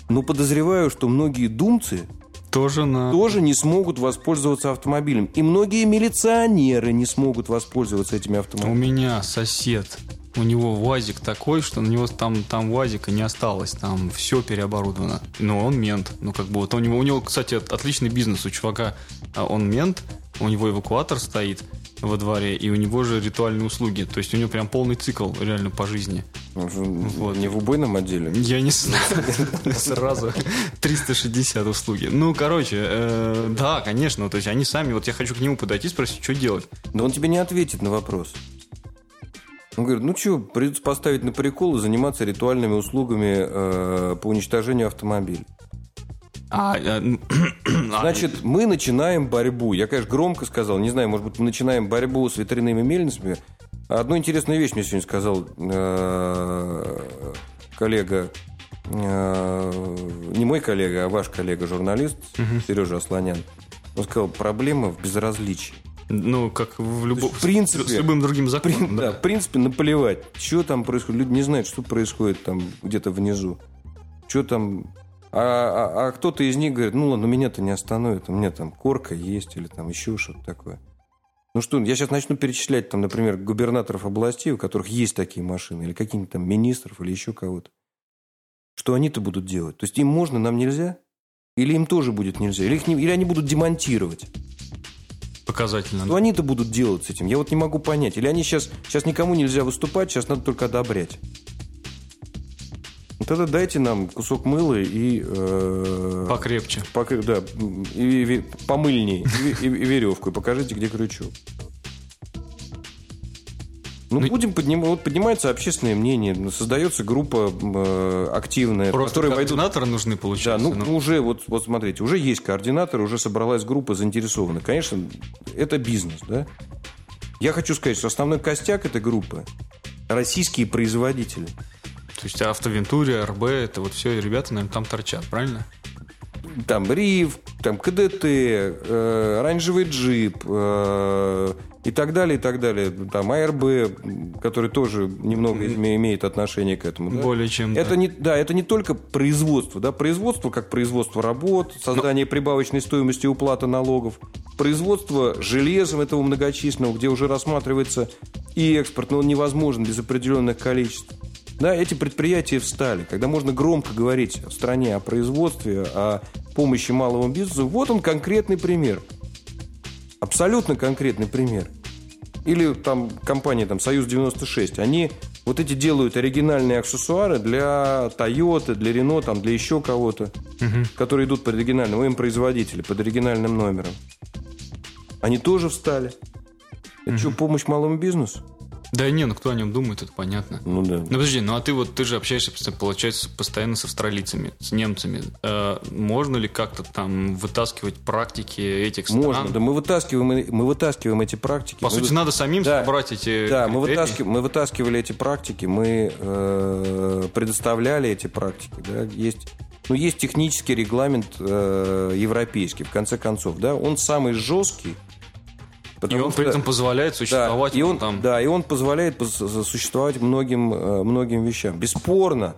Но подозреваю, что многие думцы тоже, на... тоже не смогут воспользоваться автомобилем. И многие милиционеры не смогут воспользоваться этими автомобилями. У меня сосед, у него УАЗик такой, что на него там, там УАЗика не осталось, там все переоборудовано. Но он мент. Ну, как бы вот у него, у него, кстати, отличный бизнес у чувака. А он мент, у него эвакуатор стоит, во дворе, и у него же ритуальные услуги. То есть у него прям полный цикл реально по жизни. Вот. Не в убойном отделе? Я не знаю. Сразу 360 услуги. Ну, короче, э, да, конечно. То есть они сами, вот я хочу к нему подойти, спросить, что делать. Да он тебе не ответит на вопрос. Он говорит, ну что, придется поставить на прикол и заниматься ритуальными услугами э, по уничтожению автомобиля. А, а, Значит, мы начинаем борьбу. Я, конечно, громко сказал, не знаю, может быть, мы начинаем борьбу с ветряными мельницами. Одну интересную вещь мне сегодня сказал э, коллега, э, не мой коллега, а ваш коллега, журналист угу. Сережа Асланян. Он сказал, проблема в безразличии. Ну, как в, любом, в принципе, с, с любым другим законом. При, да. да, в принципе, наплевать, что там происходит. Люди не знают, что происходит там где-то внизу. Что там а, а, а кто-то из них говорит, ну ладно, меня-то не остановит, у меня там корка есть или там еще что-то такое. Ну что, я сейчас начну перечислять, там, например, губернаторов областей, у которых есть такие машины, или каких-нибудь там министров, или еще кого-то. Что они-то будут делать? То есть им можно, нам нельзя? Или им тоже будет нельзя? Или, их не, или они будут демонтировать? Показательно. Что они-то будут делать с этим? Я вот не могу понять. Или они сейчас, сейчас никому нельзя выступать, сейчас надо только одобрять. Тогда дайте нам кусок мыла и... Э, Покрепче. Покреп, да, и, и, помыльней, и, и, и веревку, и покажите, где крючок. Ну, ну, будем поднимать. Вот поднимается общественное мнение, создается группа э, активная, Просто которые координаторы войдут... нужны, получается. Да, ну, ну уже, вот, вот смотрите, уже есть координатор, уже собралась группа заинтересованных. Конечно, это бизнес, да? Я хочу сказать, что основной костяк этой группы – российские производители – то есть Автовентуре, РБ, это вот все ребята, наверное, там торчат, правильно? Там Рив, там КДТ, э, оранжевый джип, э, и так далее, и так далее. Там АРБ, который тоже немного имеет отношение к этому. Да? Более чем. Это да. не, да, это не только производство. Да? Производство как производство работ, создание Но... прибавочной стоимости уплаты налогов, производство железом этого многочисленного, где уже рассматривается и экспорт, но он невозможен без определенных количеств. Да, эти предприятия встали. Когда можно громко говорить в стране о производстве, о помощи малому бизнесу, вот он конкретный пример – Абсолютно конкретный пример. Или там компания там, «Союз-96», они вот эти делают оригинальные аксессуары для Toyota, для Renault, там, для еще кого-то, угу. которые идут под оригинальным, им производители, под оригинальным номером. Они тоже встали. Это угу. что, помощь малому бизнесу? Да не, ну кто о нем думает, это понятно. Ну да. Ну подожди, ну а ты вот ты же общаешься, получается, постоянно с австралийцами, с немцами. Э, можно ли как-то там вытаскивать практики этих стран? Можно, да мы вытаскиваем, мы вытаскиваем эти практики. По мы сути, вы... надо самим да, собрать эти Да, мы, вытаскивали, мы вытаскивали эти практики, мы э, предоставляли эти практики. Да, есть ну, есть технический регламент э, европейский, в конце концов, да, он самый жесткий, Потому и он что, при этом позволяет существовать да, и он, там. Да, и он позволяет существовать многим, э, многим вещам. Бесспорно,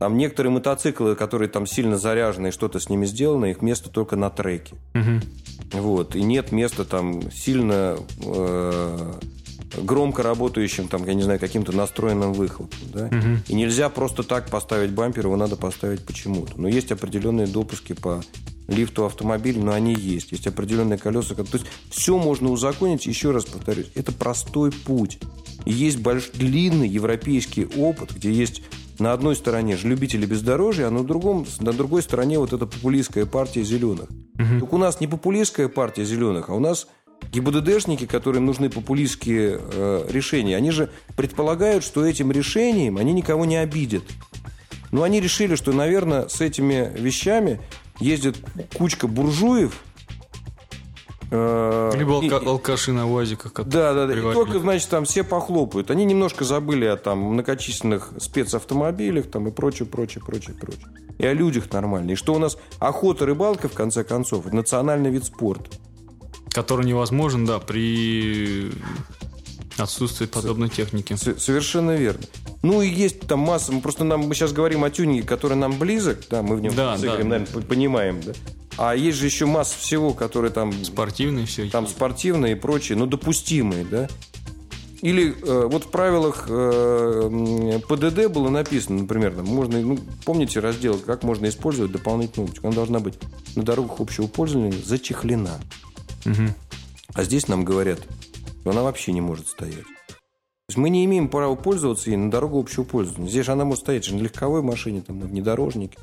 там некоторые мотоциклы, которые там сильно заряжены и что-то с ними сделано, их место только на треке. Угу. Вот. И нет места там сильно э, громко работающим, там, я не знаю, каким-то настроенным выхлопом. Да? Угу. И нельзя просто так поставить бампер, его надо поставить почему-то. Но есть определенные допуски по лифту автомобиля, но они есть. Есть определенные колеса. То есть все можно узаконить. Еще раз повторюсь, это простой путь. И есть больш... длинный европейский опыт, где есть на одной стороне же любители бездорожья, а на, другом, на другой стороне вот эта популистская партия зеленых. Угу. Так у нас не популистская партия зеленых, а у нас ГИБДДшники, которым нужны популистские э, решения, они же предполагают, что этим решением они никого не обидят. Но они решили, что, наверное, с этими вещами ездит кучка буржуев, э, либо алка- алкаши на УАЗиках. Да, да, да. И только, значит, там все похлопают. Они немножко забыли о там многочисленных спецавтомобилях там, и прочее, прочее, прочее, прочее. И о людях нормально. И что у нас охота, рыбалка, в конце концов, национальный вид спорта. Который невозможен, да, при отсутствии подобной техники. Совершенно верно. Ну и есть там масса, мы просто нам, мы сейчас говорим о тюнинге, который нам близок, да, мы в нем да, сыграем, да. наверное, понимаем, да. А есть же еще масса всего, которые там... Спортивные все. Там спортивные и прочие, но допустимые, да. Или э, вот в правилах э, ПДД было написано, например, там можно, ну, помните раздел, как можно использовать дополнительную опечку? Она должна быть на дорогах общего пользования зачехлена. Угу. А здесь нам говорят, что она вообще не может стоять есть мы не имеем права пользоваться ей на дорогу общего пользования. Здесь же она может стоять же на легковой машине, там, на внедорожнике.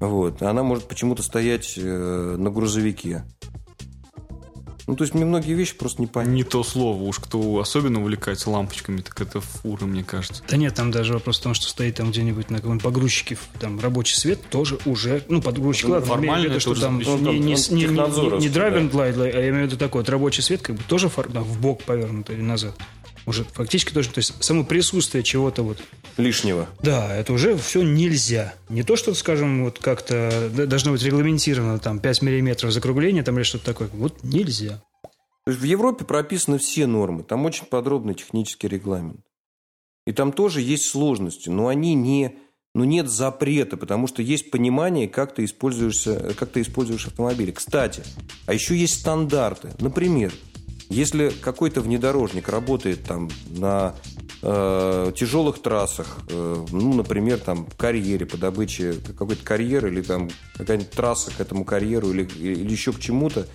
Вот. Она может почему-то стоять э, на грузовике. Ну, то есть мне многие вещи просто не понятны. Не то слово. Уж кто особенно увлекается лампочками, так это фура, мне кажется. Да нет, там даже вопрос в том, что стоит там где-нибудь на каком-нибудь погрузчике, там рабочий свет тоже уже, ну, подгрузчик, ну, ладно, формально виду, что там, ну, не, не, не, не, не driving light, а я имею в виду такой вот рабочий свет, как бы тоже в бок повернутый или назад уже фактически тоже, то есть само присутствие чего-то вот лишнего. Да, это уже все нельзя. Не то, что, скажем, вот как-то должно быть регламентировано там 5 миллиметров закругления там или что-то такое. Вот нельзя. То есть в Европе прописаны все нормы. Там очень подробный технический регламент. И там тоже есть сложности, но они не, ну нет запрета, потому что есть понимание, как ты, используешься, как ты используешь автомобиль. Кстати, а еще есть стандарты. Например, если какой-то внедорожник работает там на э, тяжелых трассах, э, ну, например, там карьере по добыче какой-то карьер или там какая-нибудь трасса к этому карьеру или, или еще к чему-то,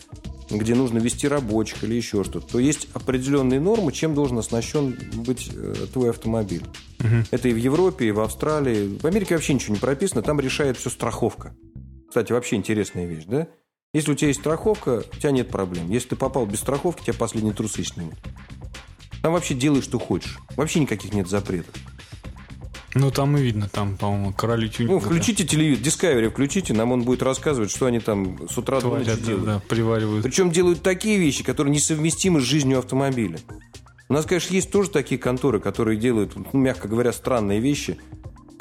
где нужно вести рабочих или еще что-то, то есть определенные нормы, чем должен оснащен быть э, твой автомобиль. Угу. Это и в Европе, и в Австралии. В Америке вообще ничего не прописано, там решает все страховка. Кстати, вообще интересная вещь, да? Если у тебя есть страховка, у тебя нет проблем. Если ты попал без страховки, тебя последние трусы снимут. Там вообще делай, что хочешь. Вообще никаких нет запретов. Ну, там и видно, там, по-моему, короли тюнинга. Ну, включите телевизор, Discovery включите, нам он будет рассказывать, что они там с утра Творят, до ночи делают. Да, приваривают. Причем делают такие вещи, которые несовместимы с жизнью автомобиля. У нас, конечно, есть тоже такие конторы, которые делают, ну, мягко говоря, странные вещи –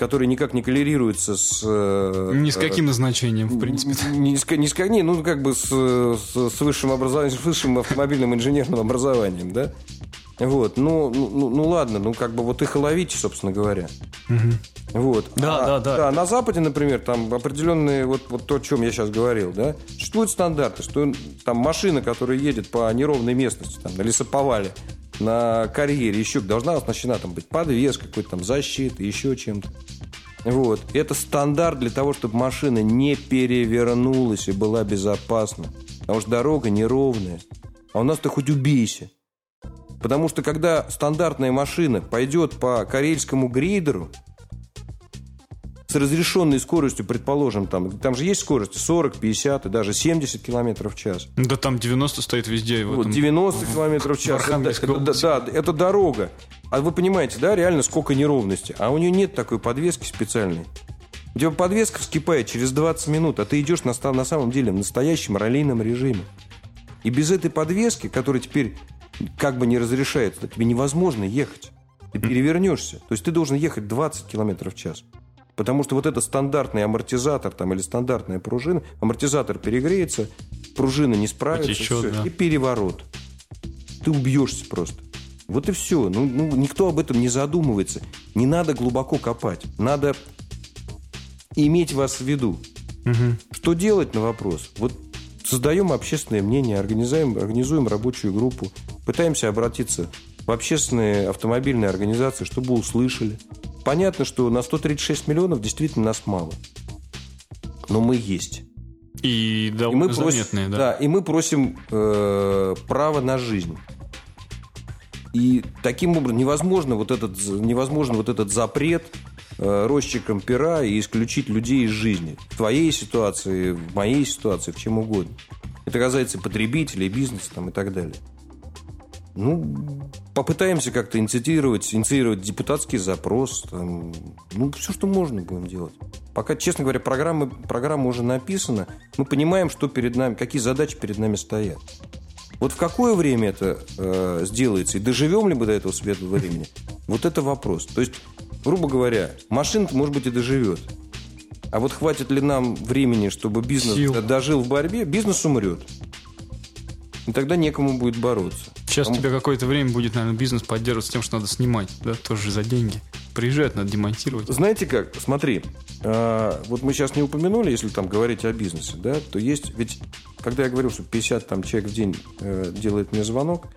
который никак не коллерируется с... Ни с каким назначением, в принципе. Ни с, ни с не, ну, как бы с, с, с высшим образованием, с высшим автомобильным инженерным образованием, да? Вот, ну, ну, ну, ну ладно, ну как бы вот их и ловите, собственно говоря. Угу. Вот. Да, а, да, да. Да, на Западе, например, там определенные, вот, вот то, о чем я сейчас говорил, да, существуют стандарты, что там машина, которая едет по неровной местности, там, на лесоповале, на карьере, еще должна оснащена там быть подвес какой-то там, защита, еще чем-то. Вот. Это стандарт для того, чтобы машина не перевернулась и была безопасна. Потому что дорога неровная. А у нас ты хоть убейся. Потому что когда стандартная машина пойдет по карельскому грейдеру с разрешенной скоростью, предположим, там, там же есть скорость 40, 50 и даже 70 километров в час. Да там 90 стоит везде. Вот, 90 километров в час. Это, это, да, это дорога. А вы понимаете, да, реально сколько неровности. А у нее нет такой подвески специальной. У тебя подвеска вскипает через 20 минут, а ты идешь на, на самом деле в настоящем раллийном режиме. И без этой подвески, которая теперь как бы не разрешается, тебе невозможно ехать. Ты перевернешься. То есть ты должен ехать 20 километров в час. Потому что вот это стандартный амортизатор там, или стандартная пружина, амортизатор перегреется, пружина не справится, Потечет, все, да. и переворот. Ты убьешься просто. Вот и все. Ну, ну, никто об этом не задумывается. Не надо глубоко копать. Надо иметь вас в виду. Угу. Что делать на вопрос? Вот создаем общественное мнение, организуем, организуем рабочую группу, пытаемся обратиться в общественные автомобильные организации, чтобы услышали. Понятно, что на 136 миллионов действительно нас мало. Но мы есть. И довольно и мы просим, заметные, да. Да, и мы просим э, право на жизнь. И таким образом невозможно вот этот, невозможно вот этот запрет э, росчерком пера и исключить людей из жизни. В твоей ситуации, в моей ситуации, в чем угодно. Это касается потребителей, бизнеса там, и так далее. Ну, попытаемся как-то инициировать, инициировать депутатский запрос. Там, ну, все, что можно будем делать. Пока, честно говоря, программа, программа уже написана. Мы понимаем, что перед нами, какие задачи перед нами стоят. Вот в какое время это э, сделается, и доживем ли мы до этого светлого времени, вот это вопрос. То есть, грубо говоря, машина может быть, и доживет. А вот хватит ли нам времени, чтобы бизнес Сил. дожил в борьбе, бизнес умрет. И тогда некому будет бороться. Сейчас а... тебе какое-то время будет, наверное, бизнес поддерживаться тем, что надо снимать, да, тоже за деньги. Приезжать, надо демонтировать. Знаете как? Смотри, э, вот мы сейчас не упомянули, если там говорить о бизнесе, да, то есть, ведь, когда я говорю, что 50 там человек в день э, делает мне звонок,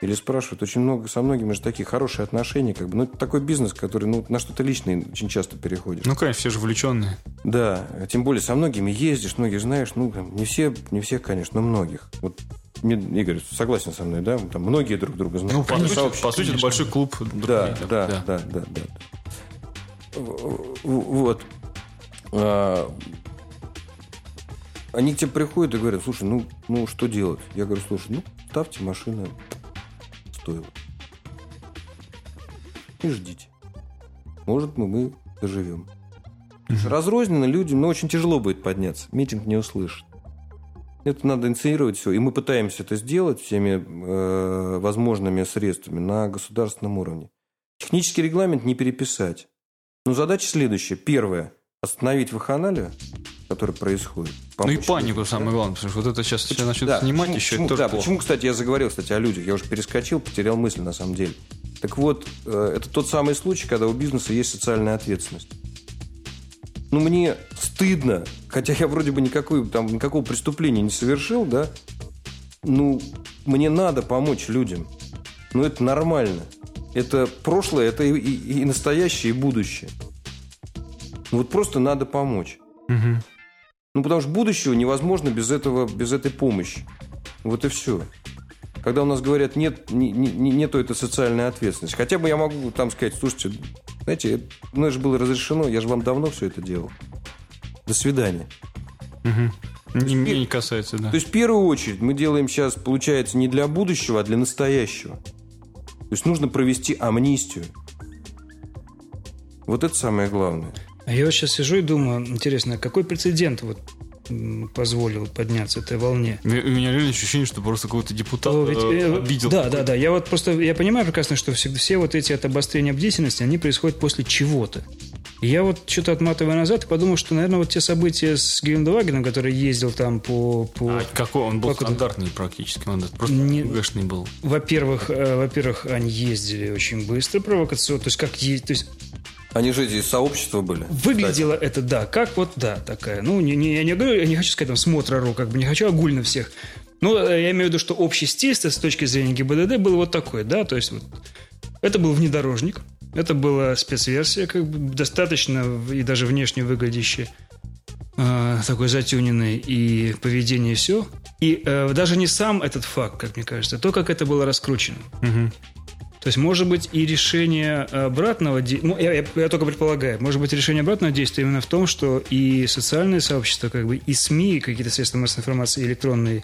или спрашивают, очень много, со многими же такие хорошие отношения, как бы, ну, это такой бизнес, который, ну, на что-то личное очень часто переходит. Ну, конечно, все же увлеченные. Да, тем более со многими ездишь, многих знаешь, ну, не все, не всех, конечно, но многих. Вот Игорь согласен со мной, да? Там многие друг друга знают. Ну, по, сути, по сути, это большой клуб. Да, да, да, да, да, да. Вот. А, они к тебе приходят и говорят, слушай, ну, ну что делать? Я говорю, слушай, ну, ставьте машину стоило. И ждите. Может, мы, мы доживем. Угу. Разрозненно людям, но очень тяжело будет подняться. Митинг не услышит. Это надо инициировать все. И мы пытаемся это сделать всеми э, возможными средствами на государственном уровне. Технический регламент не переписать. Но задача следующая. Первое. Остановить ваханалию, которая происходит. Ну и панику людям, самое главное, потому что вот это сейчас почему, все начнут да, снимать почему, еще. Почему, это да, плохо. почему, кстати, я заговорил, кстати, о людях. Я уже перескочил, потерял мысль на самом деле. Так вот, э, это тот самый случай, когда у бизнеса есть социальная ответственность ну, мне стыдно, хотя я вроде бы никакой, там, никакого преступления не совершил, да, ну, мне надо помочь людям. Ну, это нормально. Это прошлое, это и, и, и настоящее, и будущее. Ну, вот просто надо помочь. Угу. Ну, потому что будущего невозможно без этого, без этой помощи. Вот и все. Когда у нас говорят, нет, не, не, нету этой социальной ответственности. Хотя бы я могу там сказать, слушайте, знаете, это же было разрешено, я же вам давно все это делал. До свидания. Угу. Не, есть, не касается, да. То есть, в первую очередь, мы делаем сейчас, получается, не для будущего, а для настоящего. То есть, нужно провести амнистию. Вот это самое главное. А я вот сейчас сижу и думаю, интересно, а какой прецедент вот позволил подняться этой волне. У меня реально ощущение, что просто какой-то депутат Ведь, э, э, обидел. Да, да, да. Я вот просто я понимаю прекрасно, что все, все вот эти от обострения бдительности, они происходят после чего-то. Я вот что-то отматывая назад и подумал, что, наверное, вот те события с Гелендвагеном, который ездил там по... по а какой? Он был по стандартный практически, он просто не, был. Во-первых, э, во-первых, они ездили очень быстро провокационно, то есть как ездить, то есть они же из сообщества были. Выглядело кстати. это, да, как вот, да, такая. Ну, не, не, я не говорю, я не хочу сказать там смотрору, как бы не хочу огульно всех. Ну, я имею в виду, что общий стиль с точки зрения ГИБДД был вот такой, да, то есть вот это был внедорожник, это была спецверсия, как бы достаточно и даже внешне выглядящая э, такой затюненный и поведение все. И э, даже не сам этот факт, как мне кажется, а то, как это было раскручено. Угу. То есть, может быть, и решение обратного действия, ну, я, я, я только предполагаю, может быть, решение обратного действия именно в том, что и социальные сообщества, как бы, и СМИ, какие-то средства массовой информации электронные,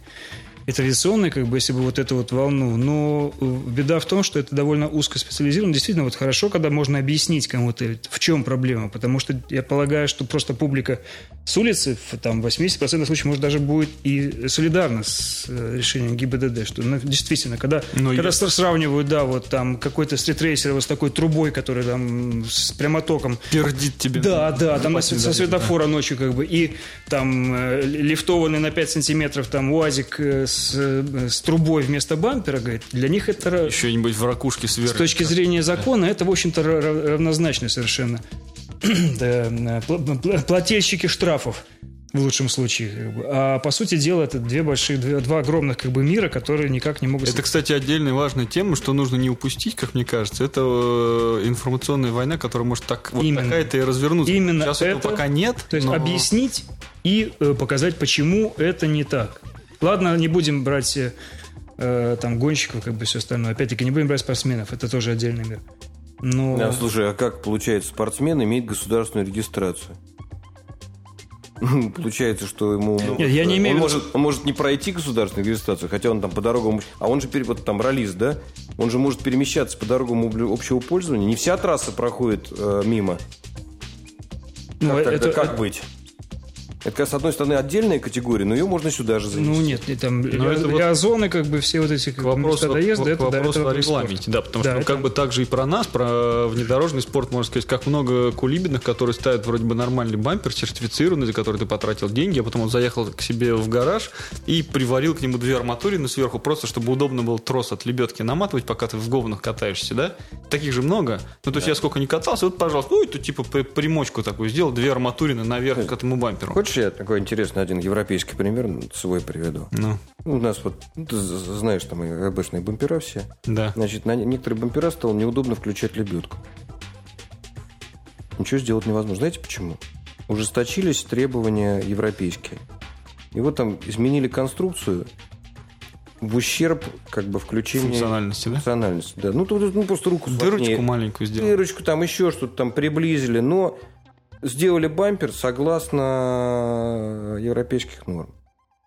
традиционной, как бы, если бы вот эту вот волну. Но э, беда в том, что это довольно узко специализировано. Действительно, вот хорошо, когда можно объяснить кому-то, в чем проблема. Потому что я полагаю, что просто публика с улицы, там, 80% случаев, может, даже будет и солидарна с э, решением ГИБДД. Что ну, действительно, когда, Но когда есть. сравнивают, да, вот там какой-то стритрейсер вот с такой трубой, который там с прямотоком. Пердит тебе. Да, да, там со, со светофора да. ночью как бы. И там э, лифтованный на 5 сантиметров там УАЗик с с, с трубой вместо бампера, говорит, для них это... Еще-нибудь в ракушке сверху. С точки зрения закона, это, в общем-то, равнозначно совершенно. Плательщики штрафов в лучшем случае. А по сути дела это две большие, два огромных как бы мира, которые никак не могут... Это, кстати, отдельная важная тема, что нужно не упустить, как мне кажется. Это э, информационная война, которая может так вот такая-то и развернуться. Именно Сейчас это, этого пока нет. То есть но... объяснить и э, показать, почему это не так. Ладно, не будем брать э, там гонщиков, как бы все остальное. Опять-таки, не будем брать спортсменов. Это тоже отдельный мир. Но... Да, слушай, а как получается, спортсмен имеет государственную регистрацию? Получается, что ему... Нет, я не имею он, может, он может не пройти государственную регистрацию, хотя он там по дорогам... А он же, вот там ролист, да? Он же может перемещаться по дорогам общего пользования. Не вся трасса проходит э, мимо. Ну, как, это, как быть? Это, с одной стороны, отдельная категория, но ее можно сюда же занести. Ну, нет, там но для, для озоны, как бы, все вот эти как, вопрос, доезда, к, это, вопрос да, это о регламенте, да, потому да, что, ну, как бы, так же и про нас, про внедорожный спорт, можно сказать, как много кулибиных, которые ставят вроде бы нормальный бампер, сертифицированный, за который ты потратил деньги, а потом он заехал к себе в гараж и приварил к нему две арматурины сверху, просто чтобы удобно был трос от лебедки наматывать, пока ты в говнах катаешься, да? Таких же много. Ну, то есть да. я сколько не катался, вот, пожалуйста, ну, это типа примочку такую сделал, две арматурины наверх к этому бамперу. Хочешь, я такой интересный один европейский пример свой приведу? Ну. У нас вот, ты знаешь, там обычные бампера все. Да. Значит, на некоторые бампера стало неудобно включать лебедку. Ничего сделать невозможно. Знаете почему? Ужесточились требования европейские. И вот там изменили конструкцию в ущерб как бы включения функциональности, да? Функциональности, да. Ну, тут ну, просто руку Дырочку сложнее. маленькую сделали. Дырочку там еще что-то там приблизили, но сделали бампер согласно европейских норм.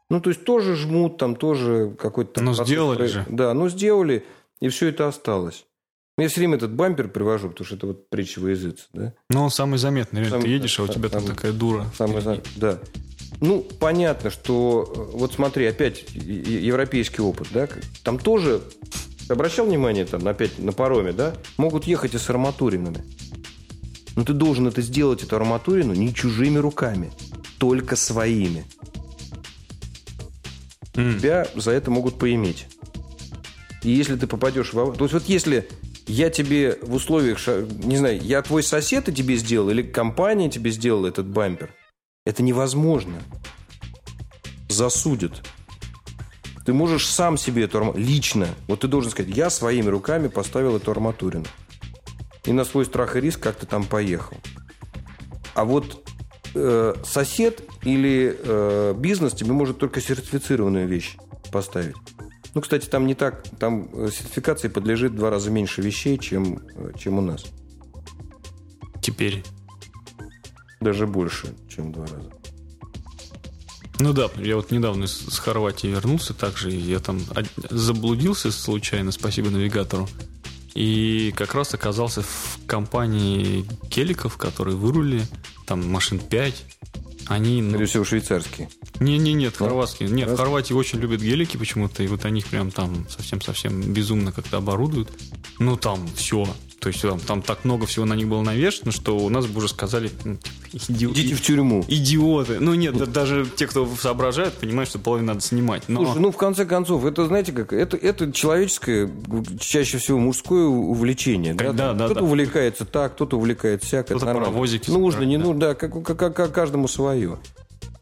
Ну, то есть тоже жмут, там тоже какой-то... Ну, сделали же. Да, ну, сделали, и все это осталось. Я все время этот бампер привожу, потому что это вот притча во языце, да? Ну, он самый заметный. Реально, самый, ты едешь, а у тебя там такая дура. Самый, да. Ну, понятно, что... Вот смотри, опять европейский опыт, да? Там тоже... Ты обращал внимание, там, опять на пароме, да? Могут ехать и с арматуринами. Но ты должен это сделать, эту арматурину, не чужими руками, только своими. Mm. Тебя за это могут поиметь. И если ты попадешь в... То есть вот если я тебе в условиях, не знаю, я твой сосед и тебе сделал, или компания тебе сделала этот бампер, это невозможно. Засудят. Ты можешь сам себе эту арматурину, лично, вот ты должен сказать, я своими руками поставил эту арматурину и на свой страх и риск как то там поехал. А вот э, сосед или э, бизнес тебе может только сертифицированную вещь поставить. Ну, кстати, там не так, там э, сертификации подлежит в два раза меньше вещей, чем, э, чем у нас. Теперь. Даже больше, чем в два раза. Ну да, я вот недавно с Хорватии вернулся, также я там заблудился случайно, спасибо навигатору. И как раз оказался в компании келиков, которые вырулили, там машин 5. Они, ну... Скорее всего, швейцарские. Не, не, нет, ну, хорватские. Нет, в Хорватии очень любят гелики почему-то, и вот они прям там совсем-совсем безумно как-то оборудуют. Ну, там все. То есть там, там так много всего на них было навешено, что у нас бы уже сказали... Ну, иди... Идите в тюрьму. Идиоты. Ну нет, да, даже те, кто соображает, понимают, что половину надо снимать. Но... Слушай, ну в конце концов, это, знаете как, это, это человеческое, чаще всего мужское увлечение. Да, да, да. Кто-то да. увлекается так, кто-то увлекается всяко. Кто-то паровозики. Нужно, не нужно, да, как, как, как каждому свое.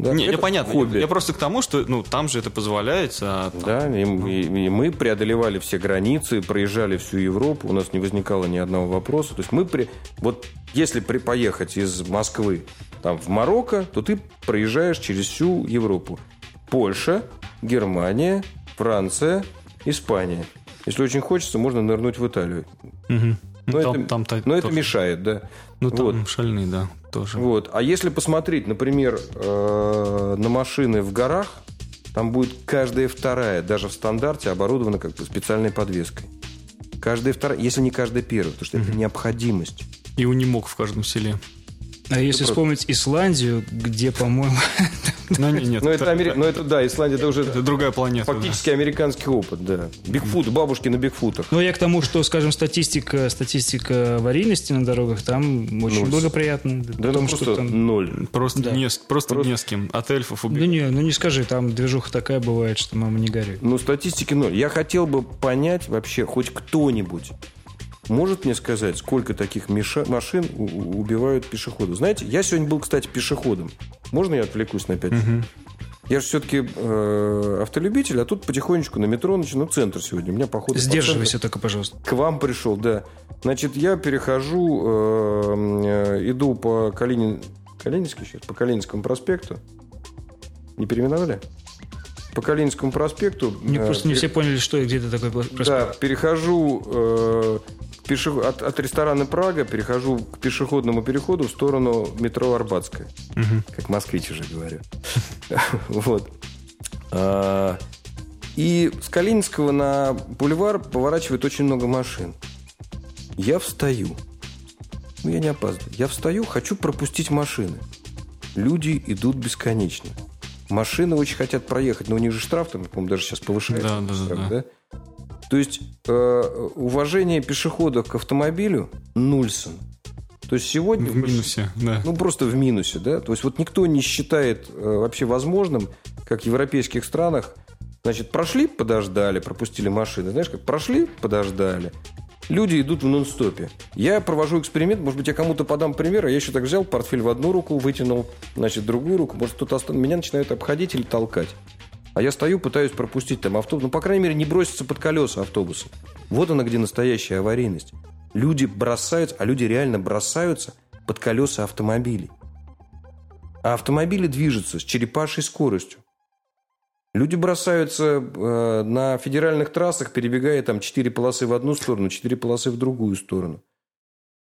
Да, не, не, понятно. Хобби. Я, я просто к тому, что ну, там же это позволяется. А там, да, и, и, и мы преодолевали все границы, проезжали всю Европу, у нас не возникало ни одного вопроса. То есть мы при... Вот если при, поехать из Москвы там, в Марокко, то ты проезжаешь через всю Европу. Польша, Германия, Франция, Испания. Если очень хочется, можно нырнуть в Италию. Угу. Но, там, это, там, там, но это мешает, да. Ну, там вот. шальные, да тоже. Вот. А если посмотреть, например, э, на машины в горах, там будет каждая вторая, даже в стандарте, оборудована как бы специальной подвеской. Каждая вторая, если не каждая первая, потому что это необходимость. И у немок в каждом селе. А если вспомнить Исландию, где, по-моему... Ну, нет, нет. Но это, Амери... Но это, да, Исландия, это уже... Это другая планета. Фактически да. американский опыт, да. Бигфут, бабушки на бигфутах. Ну, я к тому, что, скажем, статистика, статистика аварийности на дорогах там очень Ноль. благоприятная. Да, ну, просто там... ноль. Просто, да. не, просто, просто не с кем. От эльфов убегать. Ну, не, ну не скажи, там движуха такая бывает, что мама не горюй. Ну, статистики ноль. Я хотел бы понять вообще хоть кто-нибудь, может мне сказать, сколько таких меша... машин убивают пешеходов? Знаете, я сегодня был, кстати, пешеходом. Можно я отвлекусь на 5 минут? Я же все-таки э, автолюбитель, а тут потихонечку на метро. Ну, центр сегодня. У меня походу... Сдерживайся по только, пожалуйста. К вам пришел, да. Значит, я перехожу, э, э, иду по Калинин... Калининский сейчас? По Калининскому проспекту. Не переименовали? По Калининскому проспекту. Мне э, просто не все поняли, что и где это такой проспект. Да, перехожу э, пешеход... от, от ресторана Прага перехожу к пешеходному переходу в сторону метро Арбатская. Угу. Как москвич уже говорю. Вот. А, и с Калининского на бульвар поворачивает очень много машин. Я встаю. Ну, я не опаздываю. Я встаю, хочу пропустить машины. Люди идут бесконечно. Машины очень хотят проехать, но у них же штраф, там, по-моему, даже сейчас повышается. Да, да, штраф, да. да? То есть э, уважение пешеходов к автомобилю нульсон. То есть сегодня... В минусе, да. Ну, просто в минусе, да. То есть вот никто не считает э, вообще возможным, как в европейских странах, значит, прошли, подождали, пропустили машины. Знаешь, как прошли, подождали. Люди идут в нон-стопе. Я провожу эксперимент, может быть, я кому-то подам пример, а я еще так взял портфель в одну руку, вытянул, значит, другую руку, может, кто-то остан... меня начинает обходить или толкать. А я стою, пытаюсь пропустить там автобус. Ну, по крайней мере, не броситься под колеса автобуса. Вот она, где настоящая аварийность. Люди бросаются, а люди реально бросаются под колеса автомобилей. А автомобили движутся с черепашей скоростью. Люди бросаются э, на федеральных трассах, перебегая там четыре полосы в одну сторону, четыре полосы в другую сторону.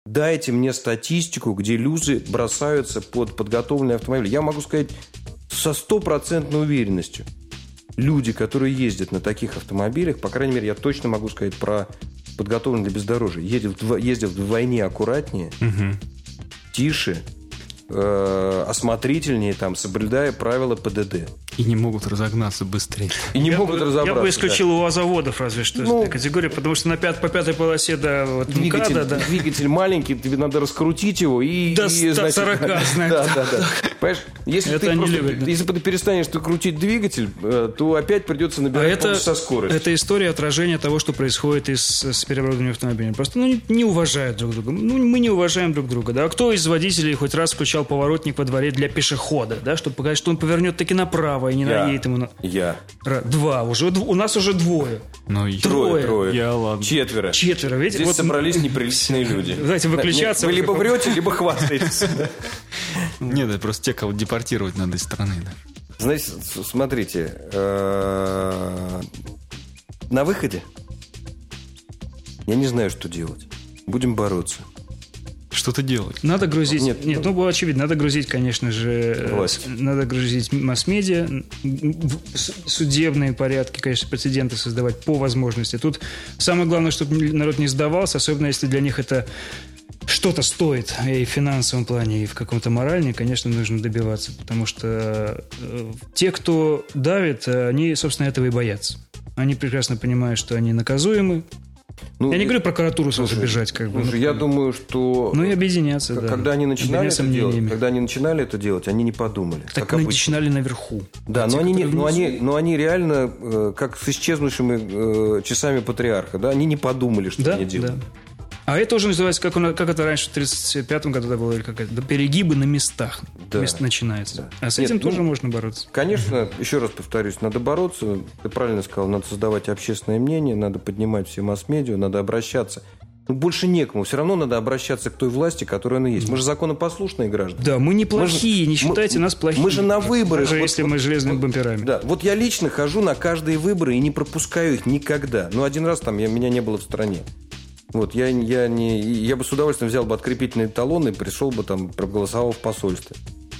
Дайте мне статистику, где люди бросаются под подготовленные автомобили. Я могу сказать со стопроцентной уверенностью – люди, которые ездят на таких автомобилях, по крайней мере, я точно могу сказать про подготовленные для бездорожья, ездят, ездят вдвойне аккуратнее, угу. тише, э, осмотрительнее, там, соблюдая правила ПДД. И не могут разогнаться быстрее. И не я могут бы, разобраться. Я бы исключил да. у заводов разве что ну, категория, потому что на пят, по пятой полосе до вот, двигатель, МКАДа, да. двигатель маленький, тебе надо раскрутить его и... До и, значит, 40, знаешь. Да, да, да. Понимаешь, если это ты, просто, любят, если ты перестанешь ты крутить двигатель, э, то опять придется набирать а это, со скоростью. Это история отражения того, что происходит и с, с переоборудованием автомобиля. Просто ну, не, не уважают друг друга. Ну, мы не уважаем друг друга. Да? А кто из водителей хоть раз включал поворотник во дворе для пешехода, да, чтобы показать, что он повернет таки направо и не Я. наедет ему на... Я. Два. Уже у нас уже двое. Ну, трое. Трое. Я ладно. Четверо. Четверо. Видите? Здесь вот... собрались неприличные люди. Давайте выключаться. Вы либо врете, либо хвастаетесь. Нет, просто те, кого депортировать надо из страны. Значит, смотрите. Э, на выходе я не знаю, что делать. Будем бороться что-то делать. Надо грузить... Нет, нет ну, было очевидно, надо грузить, конечно же... Э, Власть. Надо грузить масс-медиа, судебные порядки, конечно, прецеденты создавать по возможности. Тут самое главное, чтобы народ не сдавался, особенно если для них это что-то стоит и в финансовом плане, и в каком-то моральном, конечно, нужно добиваться, потому что э, те, кто давит, они, собственно, этого и боятся. Они прекрасно понимают, что они наказуемы, Ну, я не говорю прокуратуру сразу бежать, как бы. Слушай, я думаю, что... Ну и объединяться, да. Когда они начинали это делать, когда они начинали это делать, они не подумали. Так как начинали наверху. Да, но они, не, но, они, но они реально, э, как с исчезнувшими э, часами патриарха, да, они не подумали, что да, они делают. Да. А это уже называется, как, он, как это раньше в 1935 году было, или как это, перегибы на местах. Да. Место начинается. Да. А с Нет, этим ну, тоже можно бороться. Конечно, еще раз повторюсь, надо бороться. Ты правильно сказал, надо создавать общественное мнение, надо поднимать все масс-медиа, надо обращаться. Ну, больше некому. Все равно надо обращаться к той власти, которая она есть. Мы же законопослушные граждане. Да, мы не плохие, мы же, не считайте мы, нас плохими. Мы же на выборы. Даже вот, если мы железными вот, бамперами. Да, вот я лично хожу на каждые выборы и не пропускаю их никогда. Ну, один раз там я, меня не было в стране. Вот, я, я, не, я бы с удовольствием взял бы открепительные талоны и пришел бы там, проголосовал в посольстве.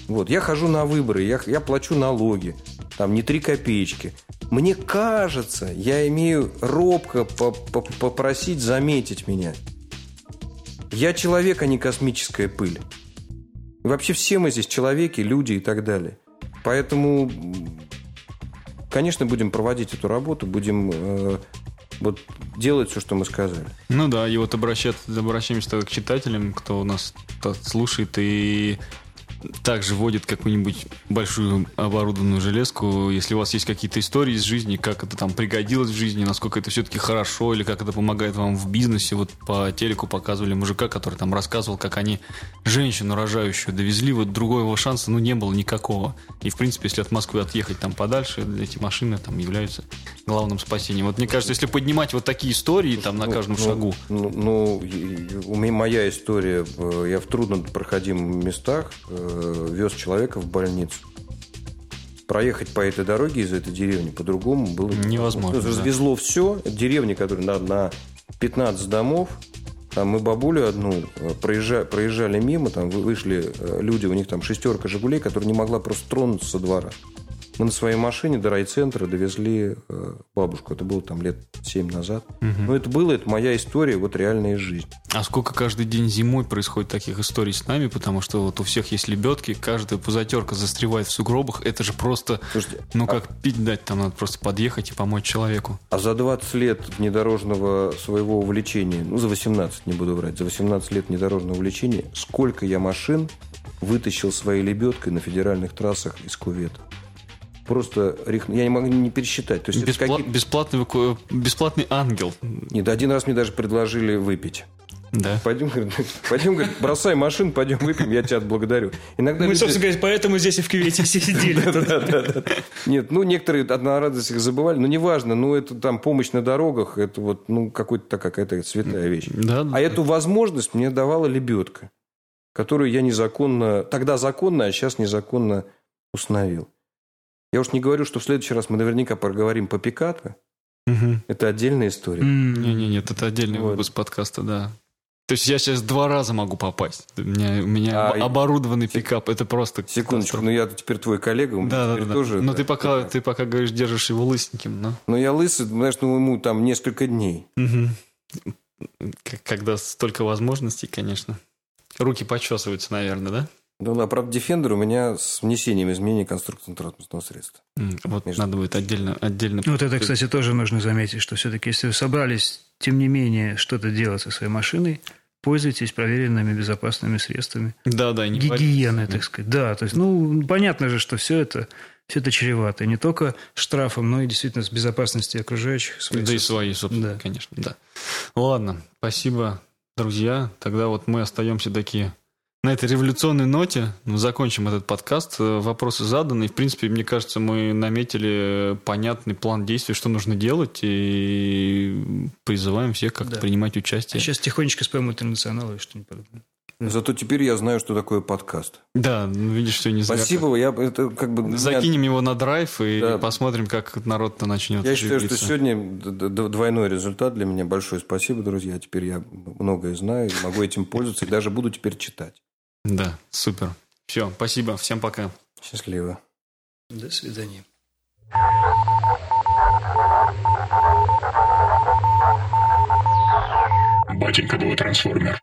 Вот, я хожу на выборы, я, я плачу налоги, там не три копеечки. Мне кажется, я имею робко попросить заметить меня. Я человек, а не космическая пыль. И вообще все мы здесь человеки, люди и так далее. Поэтому, конечно, будем проводить эту работу, будем э, вот делать все, что мы сказали. Ну да, и вот обращаться, обращаемся к читателям, кто у нас слушает и также вводит какую-нибудь большую оборудованную железку. Если у вас есть какие-то истории из жизни, как это там пригодилось в жизни, насколько это все-таки хорошо, или как это помогает вам в бизнесе. Вот по телеку показывали мужика, который там рассказывал, как они женщину рожающую довезли, вот другого шанса, ну, не было никакого. И, в принципе, если от Москвы отъехать там подальше, эти машины там являются главным спасением. Вот мне кажется, если поднимать вот такие истории там на ну, каждом ну, шагу. Ну, ну, у меня моя история, э, я в труднопроходимых местах э, Э, вез человека в больницу. Проехать по этой дороге из этой деревни по-другому было невозможно. Развезло да. все. Деревни, которые на, на 15 домов, там мы бабулю одну э, проезжали, проезжали мимо, там вышли э, люди, у них там шестерка «Жигулей», которая не могла просто тронуться со двора. Мы на своей машине до райцентра довезли э, бабушку. Это было там лет 7 назад. Угу. Но это было, это моя история, вот реальная жизнь. А сколько каждый день зимой происходит таких историй с нами? Потому что вот у всех есть лебедки, каждая пузатерка застревает в сугробах. Это же просто, Слушайте, ну как а... пить дать, там надо просто подъехать и помочь человеку. А за 20 лет внедорожного своего увлечения, ну за 18 не буду врать, за 18 лет внедорожного увлечения, сколько я машин вытащил своей лебедкой на федеральных трассах из кувета? Просто я не могу не пересчитать. То есть Беспла- какие... бесплатный, бесплатный ангел. Нет, один раз мне даже предложили выпить. Да. Пойдем, говорит, пойдем, говорит, бросай машину, пойдем выпьем, я тебя отблагодарю. Иногда Мы, люди... собственно говоря, поэтому здесь и в кювете сидели. Нет, ну, некоторые одна радость их забывали, но неважно, ну, это там помощь на дорогах, это вот, ну, какая-то какая-то святая вещь. А эту возможность мне давала лебедка, которую я незаконно, тогда законно, а сейчас незаконно установил. Я уж не говорю, что в следующий раз мы наверняка проговорим по Пикато. Угу. Это отдельная история. Не, не, нет, это отдельный вот. выпуск подкаста, да. То есть я сейчас два раза могу попасть. У меня, у меня а, оборудованный сек... пикап. Это просто... Секундочку, ну я теперь твой коллега, у да, да, да, тоже... Но да, ты, пока, ты пока говоришь, держишь его лысеньким, но... Ну я лысый, знаешь, ну ему там несколько дней. Угу. Когда столько возможностей, конечно. Руки почесываются, наверное, да? Ну да, правда, Defender у меня с внесением изменений конструкции транспортного средства. вот Между... надо будет отдельно, отдельно... Вот это, кстати, тоже нужно заметить, что все-таки, если вы собрались, тем не менее, что-то делать со своей машиной, пользуйтесь проверенными безопасными средствами. Да, да, не Гигиены, так сказать. Да, то есть, ну, понятно же, что все это, все это чревато. Не только штрафом, но и действительно с безопасностью окружающих. Своей да и своей, собственно, да. конечно, да. Ладно, спасибо, друзья. Тогда вот мы остаемся такие на этой революционной ноте ну, закончим этот подкаст. Э, вопросы заданы. И, в принципе, мне кажется, мы наметили понятный план действий, что нужно делать, и призываем всех как-то да. принимать участие. А сейчас тихонечко споем интернационал и что-нибудь подобное. Зато теперь я знаю, что такое подкаст. Да, ну, видишь, все не зря. Спасибо, я это как бы... Закинем его на драйв и да. посмотрим, как народ-то начнет Я считаю, что сегодня двойной результат для меня. Большое спасибо, друзья. Теперь я многое знаю, могу этим пользоваться и даже буду теперь читать. Да, супер. Все, спасибо. Всем пока. Счастливо. До свидания. Батенька был трансформер.